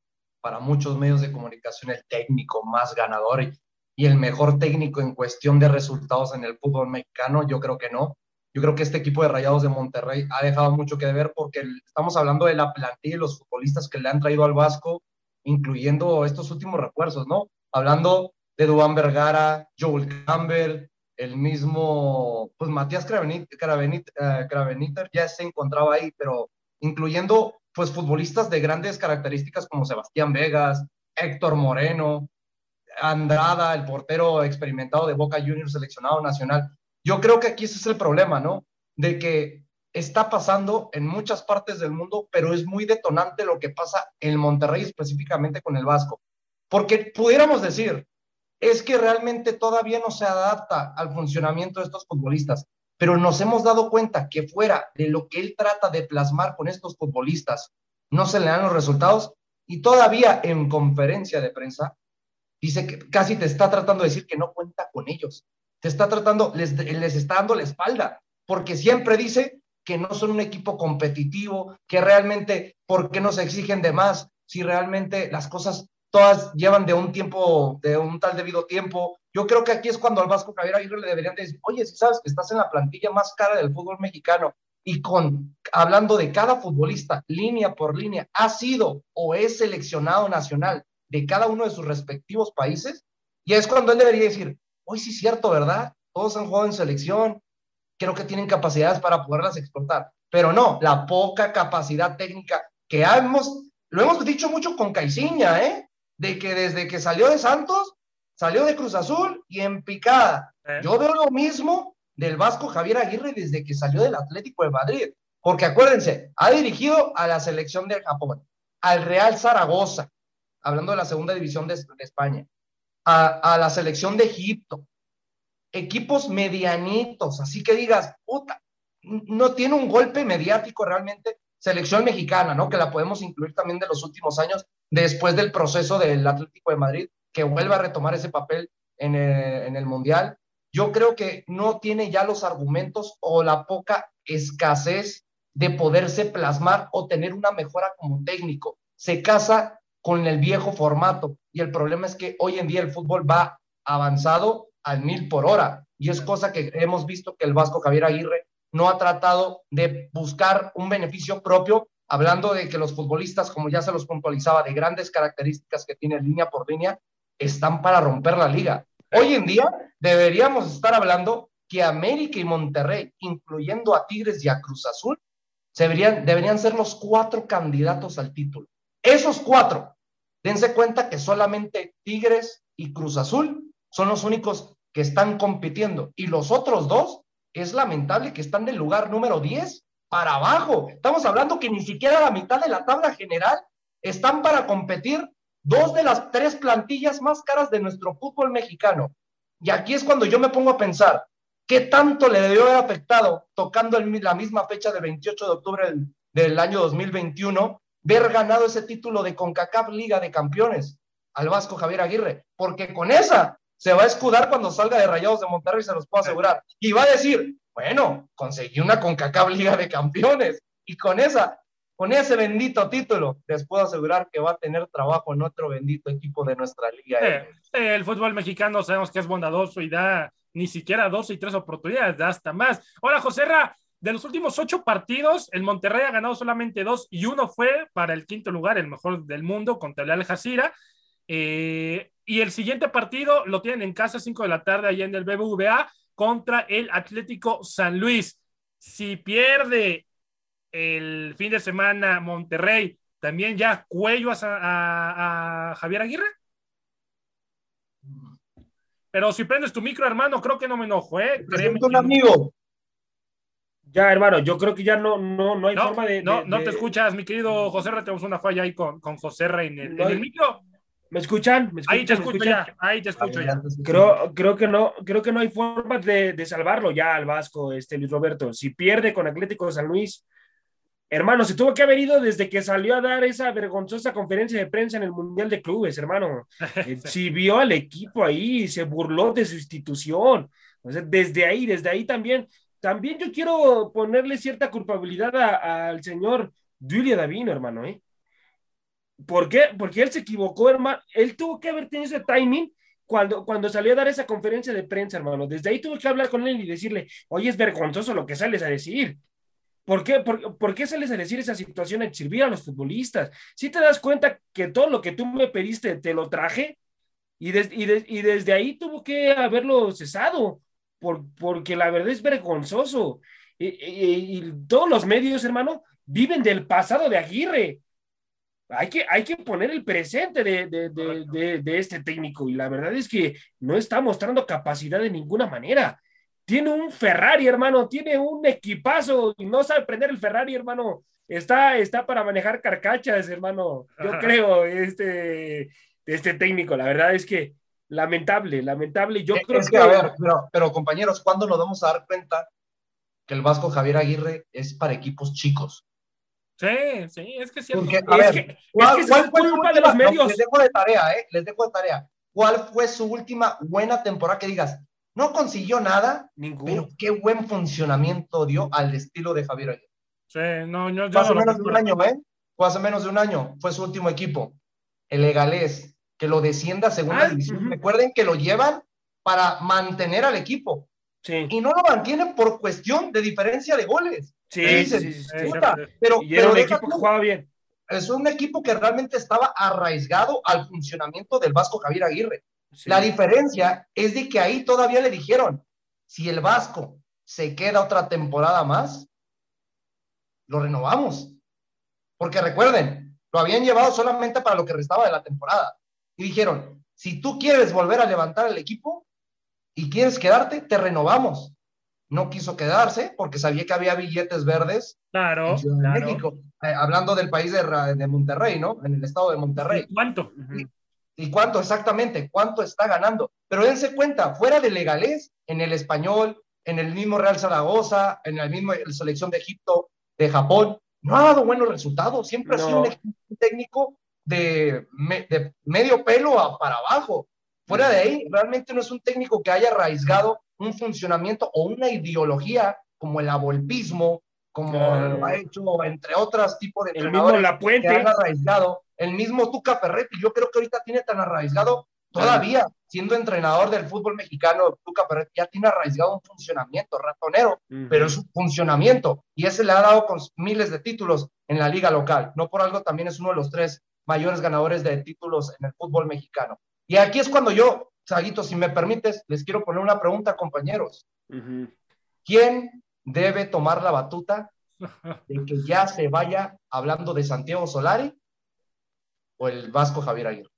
D: para muchos medios de comunicación el técnico más ganador y, y el mejor técnico en cuestión de resultados en el fútbol mexicano, yo creo que no. Yo creo que este equipo de Rayados de Monterrey ha dejado mucho que deber porque estamos hablando de la plantilla y los futbolistas que le han traído al Vasco, incluyendo estos últimos refuerzos, ¿no? Hablando de Dubán Vergara, Joel Campbell, el mismo, pues Matías Craveniter eh, ya se encontraba ahí, pero incluyendo pues futbolistas de grandes características como Sebastián Vegas, Héctor Moreno, Andrada, el portero experimentado de Boca Juniors seleccionado nacional. Yo creo que aquí ese es el problema, ¿no? De que está pasando en muchas partes del mundo, pero es muy detonante lo que pasa en Monterrey específicamente con el Vasco. Porque pudiéramos decir, es que realmente todavía no se adapta al funcionamiento de estos futbolistas, pero nos hemos dado cuenta que fuera de lo que él trata de plasmar con estos futbolistas, no se le dan los resultados y todavía en conferencia de prensa dice que casi te está tratando de decir que no cuenta con ellos. Te está tratando, les, les está dando la espalda, porque siempre dice que no son un equipo competitivo, que realmente, ¿por qué no se exigen de más? Si realmente las cosas todas llevan de un tiempo, de un tal debido tiempo. Yo creo que aquí es cuando al Vasco Javier Aguirre le deberían decir, oye, si sabes que estás en la plantilla más cara del fútbol mexicano y con, hablando de cada futbolista, línea por línea, ha sido o es seleccionado nacional de cada uno de sus respectivos países, y es cuando él debería decir, hoy sí es cierto, ¿verdad? Todos han jugado en selección, creo que tienen capacidades para poderlas explotar, pero no, la poca capacidad técnica que hemos, lo hemos dicho mucho con Caiciña, ¿eh? De que desde que salió de Santos, salió de Cruz Azul y en picada. ¿Eh? Yo veo lo mismo del Vasco Javier Aguirre desde que salió del Atlético de Madrid, porque acuérdense, ha dirigido a la selección de Japón, al Real Zaragoza, hablando de la segunda división de, España, a, la selección de Egipto, equipos medianitos, así que digas, puta, no tiene un golpe mediático realmente, selección mexicana, ¿no? Que la podemos incluir también de los últimos años, después del proceso del Atlético de Madrid, que vuelva a retomar ese papel el, en el Mundial. Yo creo que no tiene ya los argumentos o la poca escasez de poderse plasmar o tener una mejora como técnico. Se casa con el viejo formato. Y el problema es que hoy en día el fútbol va avanzado al mil por hora. Y es cosa que hemos visto que el Vasco Javier Aguirre no ha tratado de buscar un beneficio propio, hablando de que los futbolistas, como ya se los puntualizaba, de grandes características que tiene línea por línea, están para romper la liga. Hoy en día deberíamos estar hablando que América y Monterrey, incluyendo a Tigres y a Cruz Azul, deberían, deberían ser los cuatro candidatos al título. Esos cuatro, dense cuenta que solamente Tigres y Cruz Azul son los únicos que están compitiendo. Y los otros dos, es lamentable que están del lugar número 10 para abajo. Estamos hablando que ni siquiera la mitad de la tabla general están para competir dos de las tres plantillas más caras de nuestro fútbol mexicano. Y aquí es cuando yo me pongo a pensar, ¿qué tanto le debió haber afectado tocando la misma fecha del 28 de octubre del, del año 2021 ver ganado ese título de CONCACAF Liga de Campeones al Vasco Javier Aguirre, porque con esa se va a escudar cuando salga de Rayados de Monterrey, se los puedo asegurar. Y va a decir, bueno, conseguí una CONCACAF Liga de Campeones y con esa, con ese bendito título, les puedo asegurar que va a tener trabajo en otro bendito equipo de nuestra liga.
A: el fútbol mexicano sabemos que es bondadoso y da ni siquiera dos y tres oportunidades, da hasta más. Hola, José Ra, de los últimos ocho partidos, el Monterrey ha ganado solamente dos y uno fue para el quinto lugar, el mejor del mundo, contra el Al Jazeera. Eh, y el siguiente partido lo tienen en casa, 5 de la tarde, allá en el BBVA, contra el Atlético San Luis. Si pierde el fin de semana Monterrey, también ya cuello a, Javier Aguirre. Pero si prendes tu micro, hermano, creo que no me enojo, ¿eh?
D: un amigo.
C: Ya, hermano, yo creo que ya no, no, no hay forma de.
A: No, no te escuchas, mi querido José tenemos una falla ahí con, con José en el, en el micro.
C: ¿Me escuchan?
A: ahí te escucho ya, ahí te escucho ya.
C: Creo, creo, que no, creo que no hay forma de, de, salvarlo ya al Vasco, este Luis Roberto. Si pierde con Atlético de San Luis, hermano, se tuvo que haber ido desde que salió a dar esa vergonzosa conferencia de prensa en el Mundial de Clubes, hermano. Eh, si vio al equipo ahí, se burló de su institución. O sea, desde ahí, desde ahí también también yo quiero ponerle cierta culpabilidad al señor Duilio Davino, hermano, ¿eh? ¿Por qué? Porque él se equivocó, hermano. Él tuvo que haber tenido ese timing cuando, cuando salió a dar esa conferencia de prensa, hermano. Desde ahí tuve que hablar con él y decirle, oye, es vergonzoso lo que sales a decir. ¿Por qué, por, por qué sales a decir esa situación a servir a los futbolistas? Si te das cuenta que todo lo que tú me pediste te lo traje y, y desde ahí tuvo que haberlo cesado, por, porque la verdad es vergonzoso. Y, y- y todos los medios, hermano, viven del pasado de Aguirre. Hay que, hay que poner el presente de, de- de- de- este técnico y la verdad es que no está mostrando capacidad de ninguna manera. Tiene un Ferrari, hermano, tiene un equipazo y no sabe prender el Ferrari, hermano. Está, está para manejar carcachas, hermano. Yo creo, este, este técnico, la verdad es que lamentable, lamentable. Yo
D: Es
C: creo
D: que, a ver, pero, pero compañeros, ¿cuándo nos vamos a dar cuenta que el Vasco Javier Aguirre es para equipos chicos?
A: Sí, sí, es que es cierto.
D: Porque, a
C: Es
D: ver,
C: que, es
D: ¿cuál,
C: que es
D: fue su
C: culpa de
D: última-
C: los medios.
D: no, les dejo de tarea, ¿eh? Les dejo de tarea. ¿Cuál fue su última buena temporada que digas? No consiguió nada,
C: Ninguno.
D: pero qué buen funcionamiento dio al estilo de Javier Aguirre.
A: Sí, no, yo, yo no lo
D: menos de un año, ¿eh? Fue hace menos de un año. Fue su último equipo. El Legalés, que lo descienda a segunda
C: Ah,
D: división.
C: ujú.
D: Recuerden que lo llevan para mantener al equipo.
C: Sí,
D: Y no lo mantienen por cuestión de diferencia de goles.
C: sí,
D: ¿Qué
C: sí,
D: dices?
C: sí, sí,
A: Sí,
D: pero,
C: Y era
D: pero
C: un equipo que
D: tú,
C: jugaba bien.
D: es un equipo que realmente estaba arraigado al funcionamiento del Vasco Javier Aguirre. La diferencia es de que ahí todavía le dijeron, si el Vasco se queda otra temporada más, lo renovamos. Porque recuerden, lo habían llevado solamente para lo que restaba de la temporada. Y dijeron, si tú quieres volver a levantar el equipo y quieres quedarte, te renovamos. No quiso quedarse porque sabía que había billetes verdes
A: Claro,
D: en Ciudad de
A: claro.
D: México. Eh, hablando del país de, de Monterrey, ¿no? En el estado de Monterrey.
A: ¿Cuánto?
D: ¿Y cuánto exactamente? ¿Cuánto está ganando? Pero dense cuenta, fuera de legalés, en el español, en el mismo Real Zaragoza, en el mismo el selección de Egipto, de Japón, no ha dado buenos resultados. Siempre ha sido un equipo técnico de, me- de medio pelo a- para abajo. Fuera de ahí, realmente no es un técnico que haya arraigado un funcionamiento o una ideología como el abolpismo, como
C: Claro.
D: lo ha hecho entre otros tipos de
C: El mismo
D: entrenadores
C: La
D: que
C: Puente.
D: han arraigado. El mismo Tuca Ferretti, yo creo que ahorita tiene tan arraigado, todavía siendo entrenador del fútbol mexicano, Tuca Ferretti ya tiene arraigado un funcionamiento ratonero, pero es un funcionamiento y ese le ha dado con miles de títulos en la liga local. No por algo también es uno de los tres mayores ganadores de títulos en el fútbol mexicano. Y aquí es cuando yo, Saguito, si me permites, les quiero poner una pregunta, compañeros. ¿Quién debe tomar la batuta de que ya se vaya hablando de Santiago Solari o el Vasco Javier Aguirre?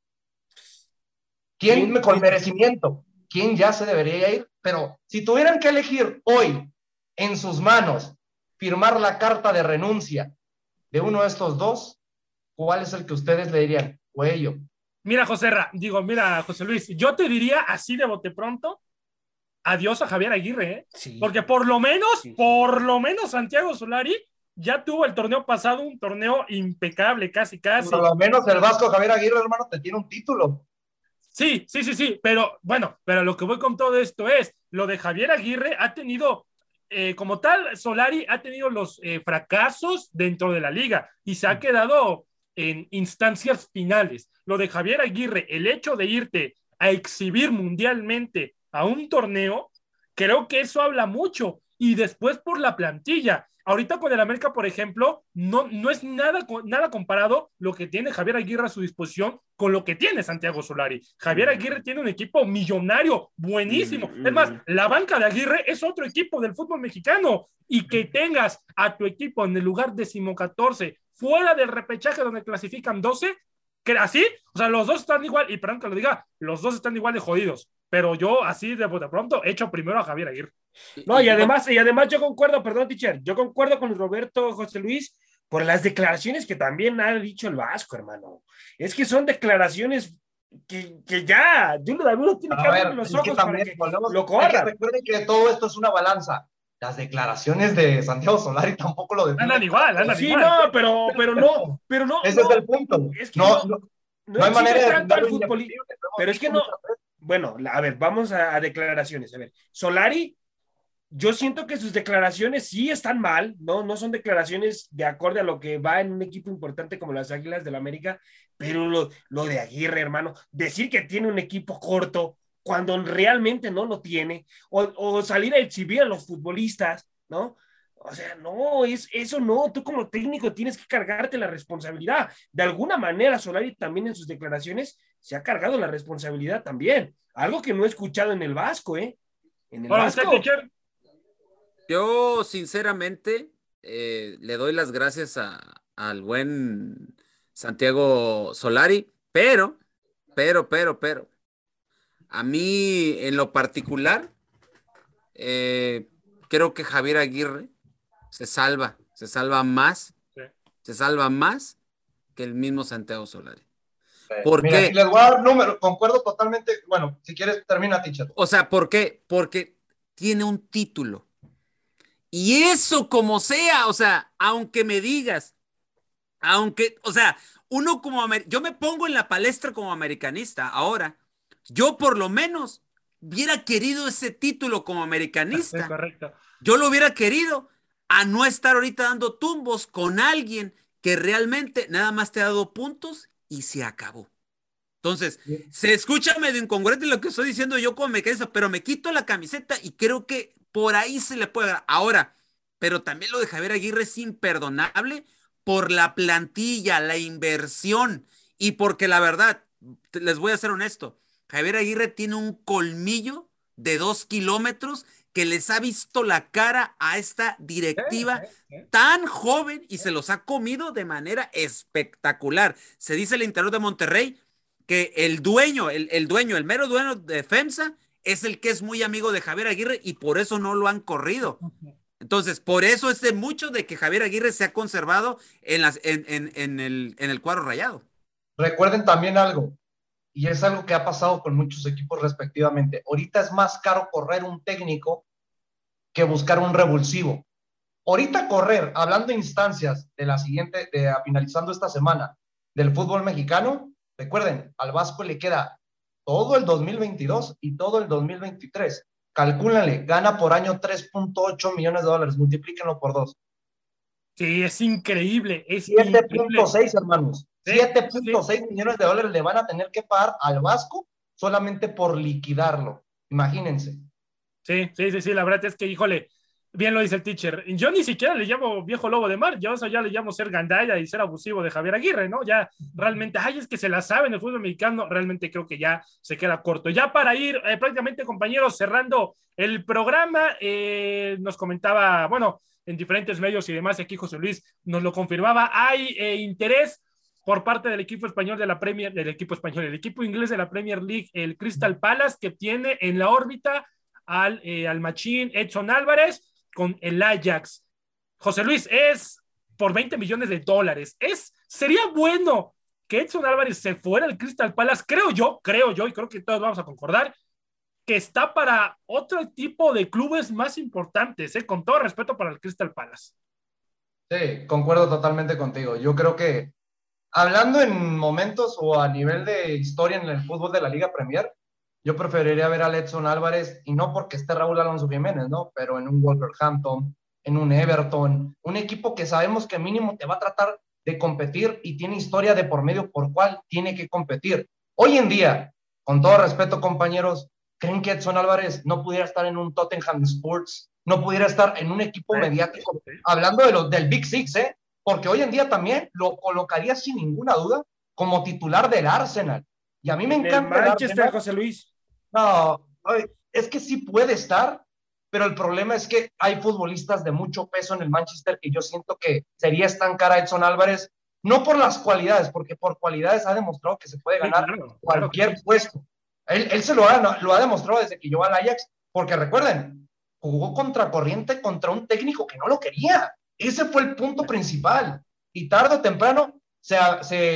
D: ¿Quién con merecimiento? ¿Quién ya se debería ir? Pero si tuvieran que elegir hoy en sus manos firmar la carta de renuncia de uno de estos dos, ¿cuál es el que ustedes le dirían? Cuello.
A: Mira, José Ra, digo, mira, José Luis, yo te diría así de bote pronto, adiós a Javier Aguirre, ¿eh?
C: Sí.
A: Porque por lo menos,
C: Sí.
A: por lo menos Santiago Solari ya tuvo el torneo pasado un torneo impecable, casi, casi.
D: Por lo menos el Vasco Javier Aguirre, hermano, te tiene un título.
A: Sí, sí, sí, sí, pero bueno, pero lo que voy con todo esto es, lo de Javier Aguirre ha tenido, eh, como tal, Solari ha tenido los eh, fracasos dentro de la liga y se ha quedado en instancias finales. Lo de Javier Aguirre, el hecho de irte a exhibir mundialmente a un torneo, creo que eso habla mucho. Y después por la plantilla. Ahorita con el América, por ejemplo, no, no es nada, nada comparado lo que tiene Javier Aguirre a su disposición con lo que tiene Santiago Solari. Javier Aguirre tiene un equipo millonario, buenísimo. Es más, la banca de Aguirre es otro equipo del fútbol mexicano. Y que tengas a tu equipo en el lugar decimocatorce, fuera del repechaje donde clasifican 12, que así, o sea, los dos están igual, y perdón que lo diga, los dos están igual de jodidos. Pero yo, así de, de pronto, echo primero a Javier Aguirre.
C: No, y además, y además yo concuerdo, perdón, teacher, yo concuerdo con Roberto José Luis por las declaraciones que también ha dicho el Vasco, hermano. Es que son declaraciones que, que ya, Julio David tiene que abrir los ojos para que lo corran.
D: recuerden que todo esto es una balanza. Las declaraciones de Santiago Solari tampoco lo defienden.
A: Andan igual, andan
C: Sí,
A: igual.
C: no, pero, pero no, pero no.
D: Ese
C: no,
D: es el punto.
C: Es que
D: no,
C: no-
D: no,
C: no
D: no hay manera de
C: al futbolista. Pero es que no, bueno, la- a ver, vamos a, a declaraciones. A ver, Solari, yo siento que sus declaraciones sí están mal, ¿no? No son declaraciones de acorde a lo que va en un equipo importante como las Águilas del América, pero lo, lo de Aguirre, hermano, decir que tiene un equipo corto, cuando realmente no lo tiene, o, o salir a exhibir a los futbolistas, ¿no? O sea, no, es, eso no, tú como técnico tienes que cargarte la responsabilidad. De alguna manera, Solari también en sus declaraciones se ha cargado la responsabilidad también. Algo que no he escuchado en el Vasco, ¿eh? En el Vasco.
B: Yo, sinceramente, eh, le doy las gracias a- al buen Santiago Solari, pero, pero, pero, pero, a mí en lo particular, eh, creo que Javier Aguirre se salva, se salva más,
A: Sí.
B: se salva más que el mismo Santiago Solari. ¿Por
D: Mira,
B: qué?
D: aquí les voy a dar número, concuerdo totalmente. Bueno, si quieres, termina, teacher.
B: O sea, ¿por qué? Porque tiene un título. Y eso como sea, o sea, aunque me digas, aunque, o sea, uno como, yo me pongo en la palestra como americanista ahora, yo por lo menos hubiera querido ese título como americanista.
A: correcto.
B: Yo lo hubiera querido a no estar ahorita dando tumbos con alguien que realmente nada más te ha dado puntos y se acabó. Entonces, se escucha medio incongruente lo que estoy diciendo yo como mecanista, pero me quito la camiseta y creo que por ahí se le puede dar. Ahora, pero también lo de Javier Aguirre es imperdonable por la plantilla, la inversión y porque la verdad, les voy a ser honesto, Javier Aguirre tiene un colmillo de dos kilómetros que les ha visto la cara a esta directiva tan joven y se los ha comido de manera espectacular. Se dice el interior de Monterrey que el dueño, el, el dueño, el mero dueño de FEMSA es el que es muy amigo de Javier Aguirre y por eso no lo han corrido. Entonces, por eso es de mucho de que Javier Aguirre se ha conservado en, las, en, en, en el, en el cuadro rayado.
D: Recuerden también algo, y es algo que ha pasado con muchos equipos respectivamente. Ahorita es más caro correr un técnico que buscar un revulsivo. Ahorita correr, hablando de instancias de la siguiente, de finalizando esta semana, del fútbol mexicano, recuerden, al Vasco le queda todo el 2022 y todo el 2023. Calcúlenle, gana por año 3.8 millones de dólares, multiplíquenlo por dos.
A: Sí, es increíble. Es increíble.
D: 7.6, hermanos.
A: Sí,
D: 7.6 millones de dólares le van a tener que pagar al Vasco solamente por liquidarlo. Imagínense.
A: Sí, sí, sí, sí, la verdad es que, híjole, bien lo dice el teacher. Yo ni siquiera le llamo viejo lobo de mar, yo eso ya le llamo ser gandalla y ser abusivo de Javier Aguirre, ¿no? Ya realmente, ay, es que se la sabe en el fútbol mexicano, realmente creo que ya se queda corto. Ya para ir eh, prácticamente, compañeros, cerrando el programa, eh, nos comentaba, bueno, en diferentes medios y demás, aquí José Luis nos lo confirmaba, hay eh, interés por parte del equipo español de la Premier, del equipo español, el equipo inglés de la Premier League, el Crystal Palace, que tiene en la órbita al, eh, al machín Edson Álvarez con el Ajax. José Luis, es por 20 millones de dólares. Es, sería bueno que Edson Álvarez se fuera al Crystal Palace. Creo yo, creo yo, y creo que todos vamos a concordar, que está para otro tipo de clubes más importantes, ¿eh? con todo respeto para el Crystal Palace.
D: Sí, concuerdo totalmente contigo. Yo creo que hablando en momentos o a nivel de historia en el fútbol de la Liga Premier, yo preferiría ver a Edson Álvarez y no porque esté Raúl Alonso Jiménez, ¿no? Pero en un Wolverhampton, en un Everton, un equipo que sabemos que mínimo te va a tratar de competir y tiene historia de por medio por cual tiene que competir. Hoy en día, con todo respeto, compañeros, ¿creen que Edson Álvarez no pudiera estar en un Tottenham Sports? No pudiera estar en un equipo mediático, hablando de los del Big Six, ¿eh? Porque hoy en día también lo colocaría sin ninguna duda como titular del Arsenal. Y a mí me
C: En el
D: encanta el
C: Manchester,
D: Arsenal.
C: José Luis.
D: No, es que sí puede estar, pero el problema es que hay futbolistas de mucho peso en el Manchester que yo siento que sería estancar a Edson Álvarez, no por las cualidades, porque por cualidades ha demostrado que se puede
A: Sí,
D: ganar
A: claro
D: cualquier
A: sí.
D: puesto. Él, él se lo ha, lo ha demostrado desde que llegó al Ajax, porque recuerden, jugó contra corriente contra un técnico que no lo quería. Ese fue el punto principal. Y tarde o temprano se,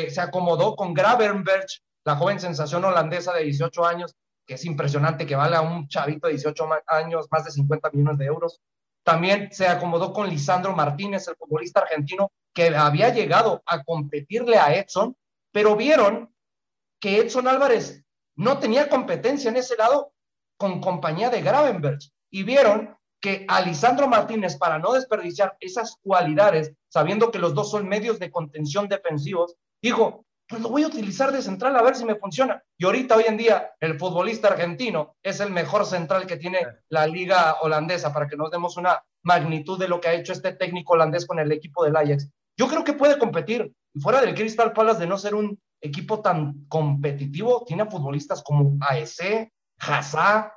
D: se, acomodó con Gravenberch, la joven sensación holandesa de 18 años, que es impresionante que vale a un chavito de 18 ma- años más de 50 millones de euros. También se acomodó con Lisandro Martínez, el futbolista argentino, que había llegado a competirle a Edson, pero vieron que Edson Álvarez no tenía competencia en ese lado con compañía de Gravenberch y vieron que a Lisandro Martínez, para no desperdiciar esas cualidades, sabiendo que los dos son medios de contención defensivos, dijo, pues lo voy a utilizar de central a ver si me funciona. Y ahorita, hoy en día, el futbolista argentino es el mejor central que tiene la liga holandesa, para que nos demos una magnitud de lo que ha hecho este técnico holandés con el equipo del Ajax. Yo creo que puede competir. Y fuera del Crystal Palace de no ser un equipo tan competitivo, tiene futbolistas como AEC, Hazard,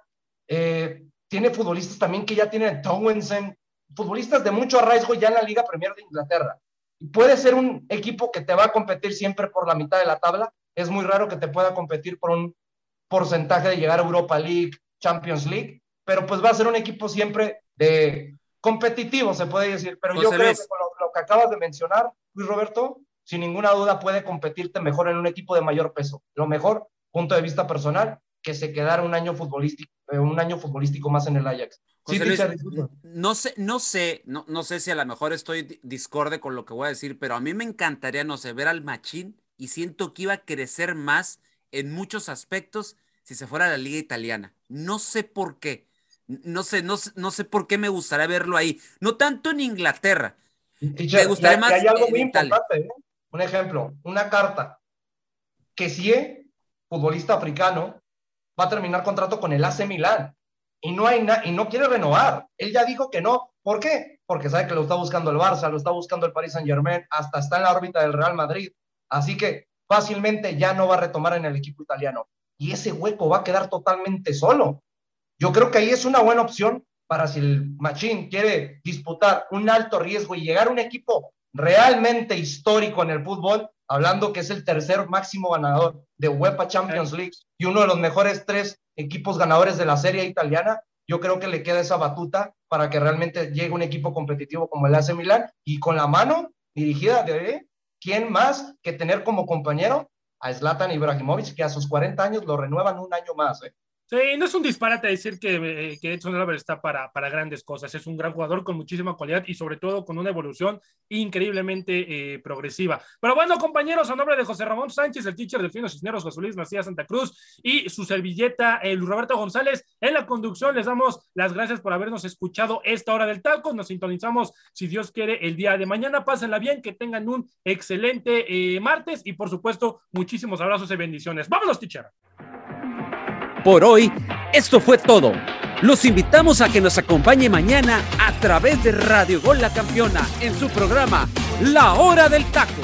D: eh, tiene futbolistas también que ya tienen Townsend, futbolistas de mucho arraigo ya en la Liga Premier de Inglaterra. Puede ser un equipo que te va a competir siempre por la mitad de la tabla. Es muy raro que te pueda competir por un porcentaje de llegar a Europa League, Champions League, pero pues va a ser un equipo siempre de competitivo, se puede decir. Pero yo creo que con lo, lo que acabas de mencionar, Luis Roberto, sin ninguna duda puede competirte mejor en un equipo de mayor peso. Lo mejor, punto de vista personal, que se quedara un año futbolístico, eh, un año futbolístico más en el Ajax.
B: Sí, Luis, no sé, no sé, no, no sé si a lo mejor estoy discorde con lo que voy a decir, pero a mí me encantaría, no sé, ver al Machín y siento que iba a crecer más en muchos aspectos si se fuera a la liga italiana. No sé por qué. No sé, no, no sé por qué me gustaría verlo ahí. No tanto en Inglaterra.
D: me gustaría más hay algo muy importante, ¿eh? Un ejemplo, una carta que si es futbolista africano, va a terminar contrato con el AC Milán y no, hay y no quiere renovar. Él ya dijo que no. ¿Por qué? Porque sabe que lo está buscando el Barça, lo está buscando el Paris Saint Germain, hasta está en la órbita del Real Madrid. Así que fácilmente ya no va a retomar en el equipo italiano. Y ese hueco va a quedar totalmente solo. Yo creo que ahí es una buena opción para si el Machín quiere disputar un alto riesgo y llegar a un equipo realmente histórico en el fútbol, hablando que es el tercer máximo ganador de UEFA Champions League y uno de los mejores tres equipos ganadores de la serie italiana, yo creo que le queda esa batuta para que realmente llegue un equipo competitivo como el AC Milan y con la mano dirigida de quién más que tener como compañero a Zlatan Ibrahimovic, que a sus 40 años lo renuevan un año más. ¿eh?
A: Sí, no es un disparate decir que, eh, que Edson Álvarez está para, para grandes cosas. Es un gran jugador con muchísima cualidad y sobre todo con una evolución increíblemente eh, progresiva. Pero bueno, compañeros, a nombre de José Ramón Sánchez, el teacher de Finos Cisneros, José Luis Macías Santa Cruz y su servilleta, el Roberto González, en la conducción les damos las gracias por habernos escuchado esta hora del taco. Nos sintonizamos, si Dios quiere, el día de mañana. Pásenla bien, que tengan un excelente eh, martes y por supuesto, muchísimos abrazos y bendiciones. Vámonos, teacher.
E: Por hoy, esto fue todo. Los invitamos a que nos acompañe mañana a través de Radio Gol La Campeona en su programa La Hora del Taco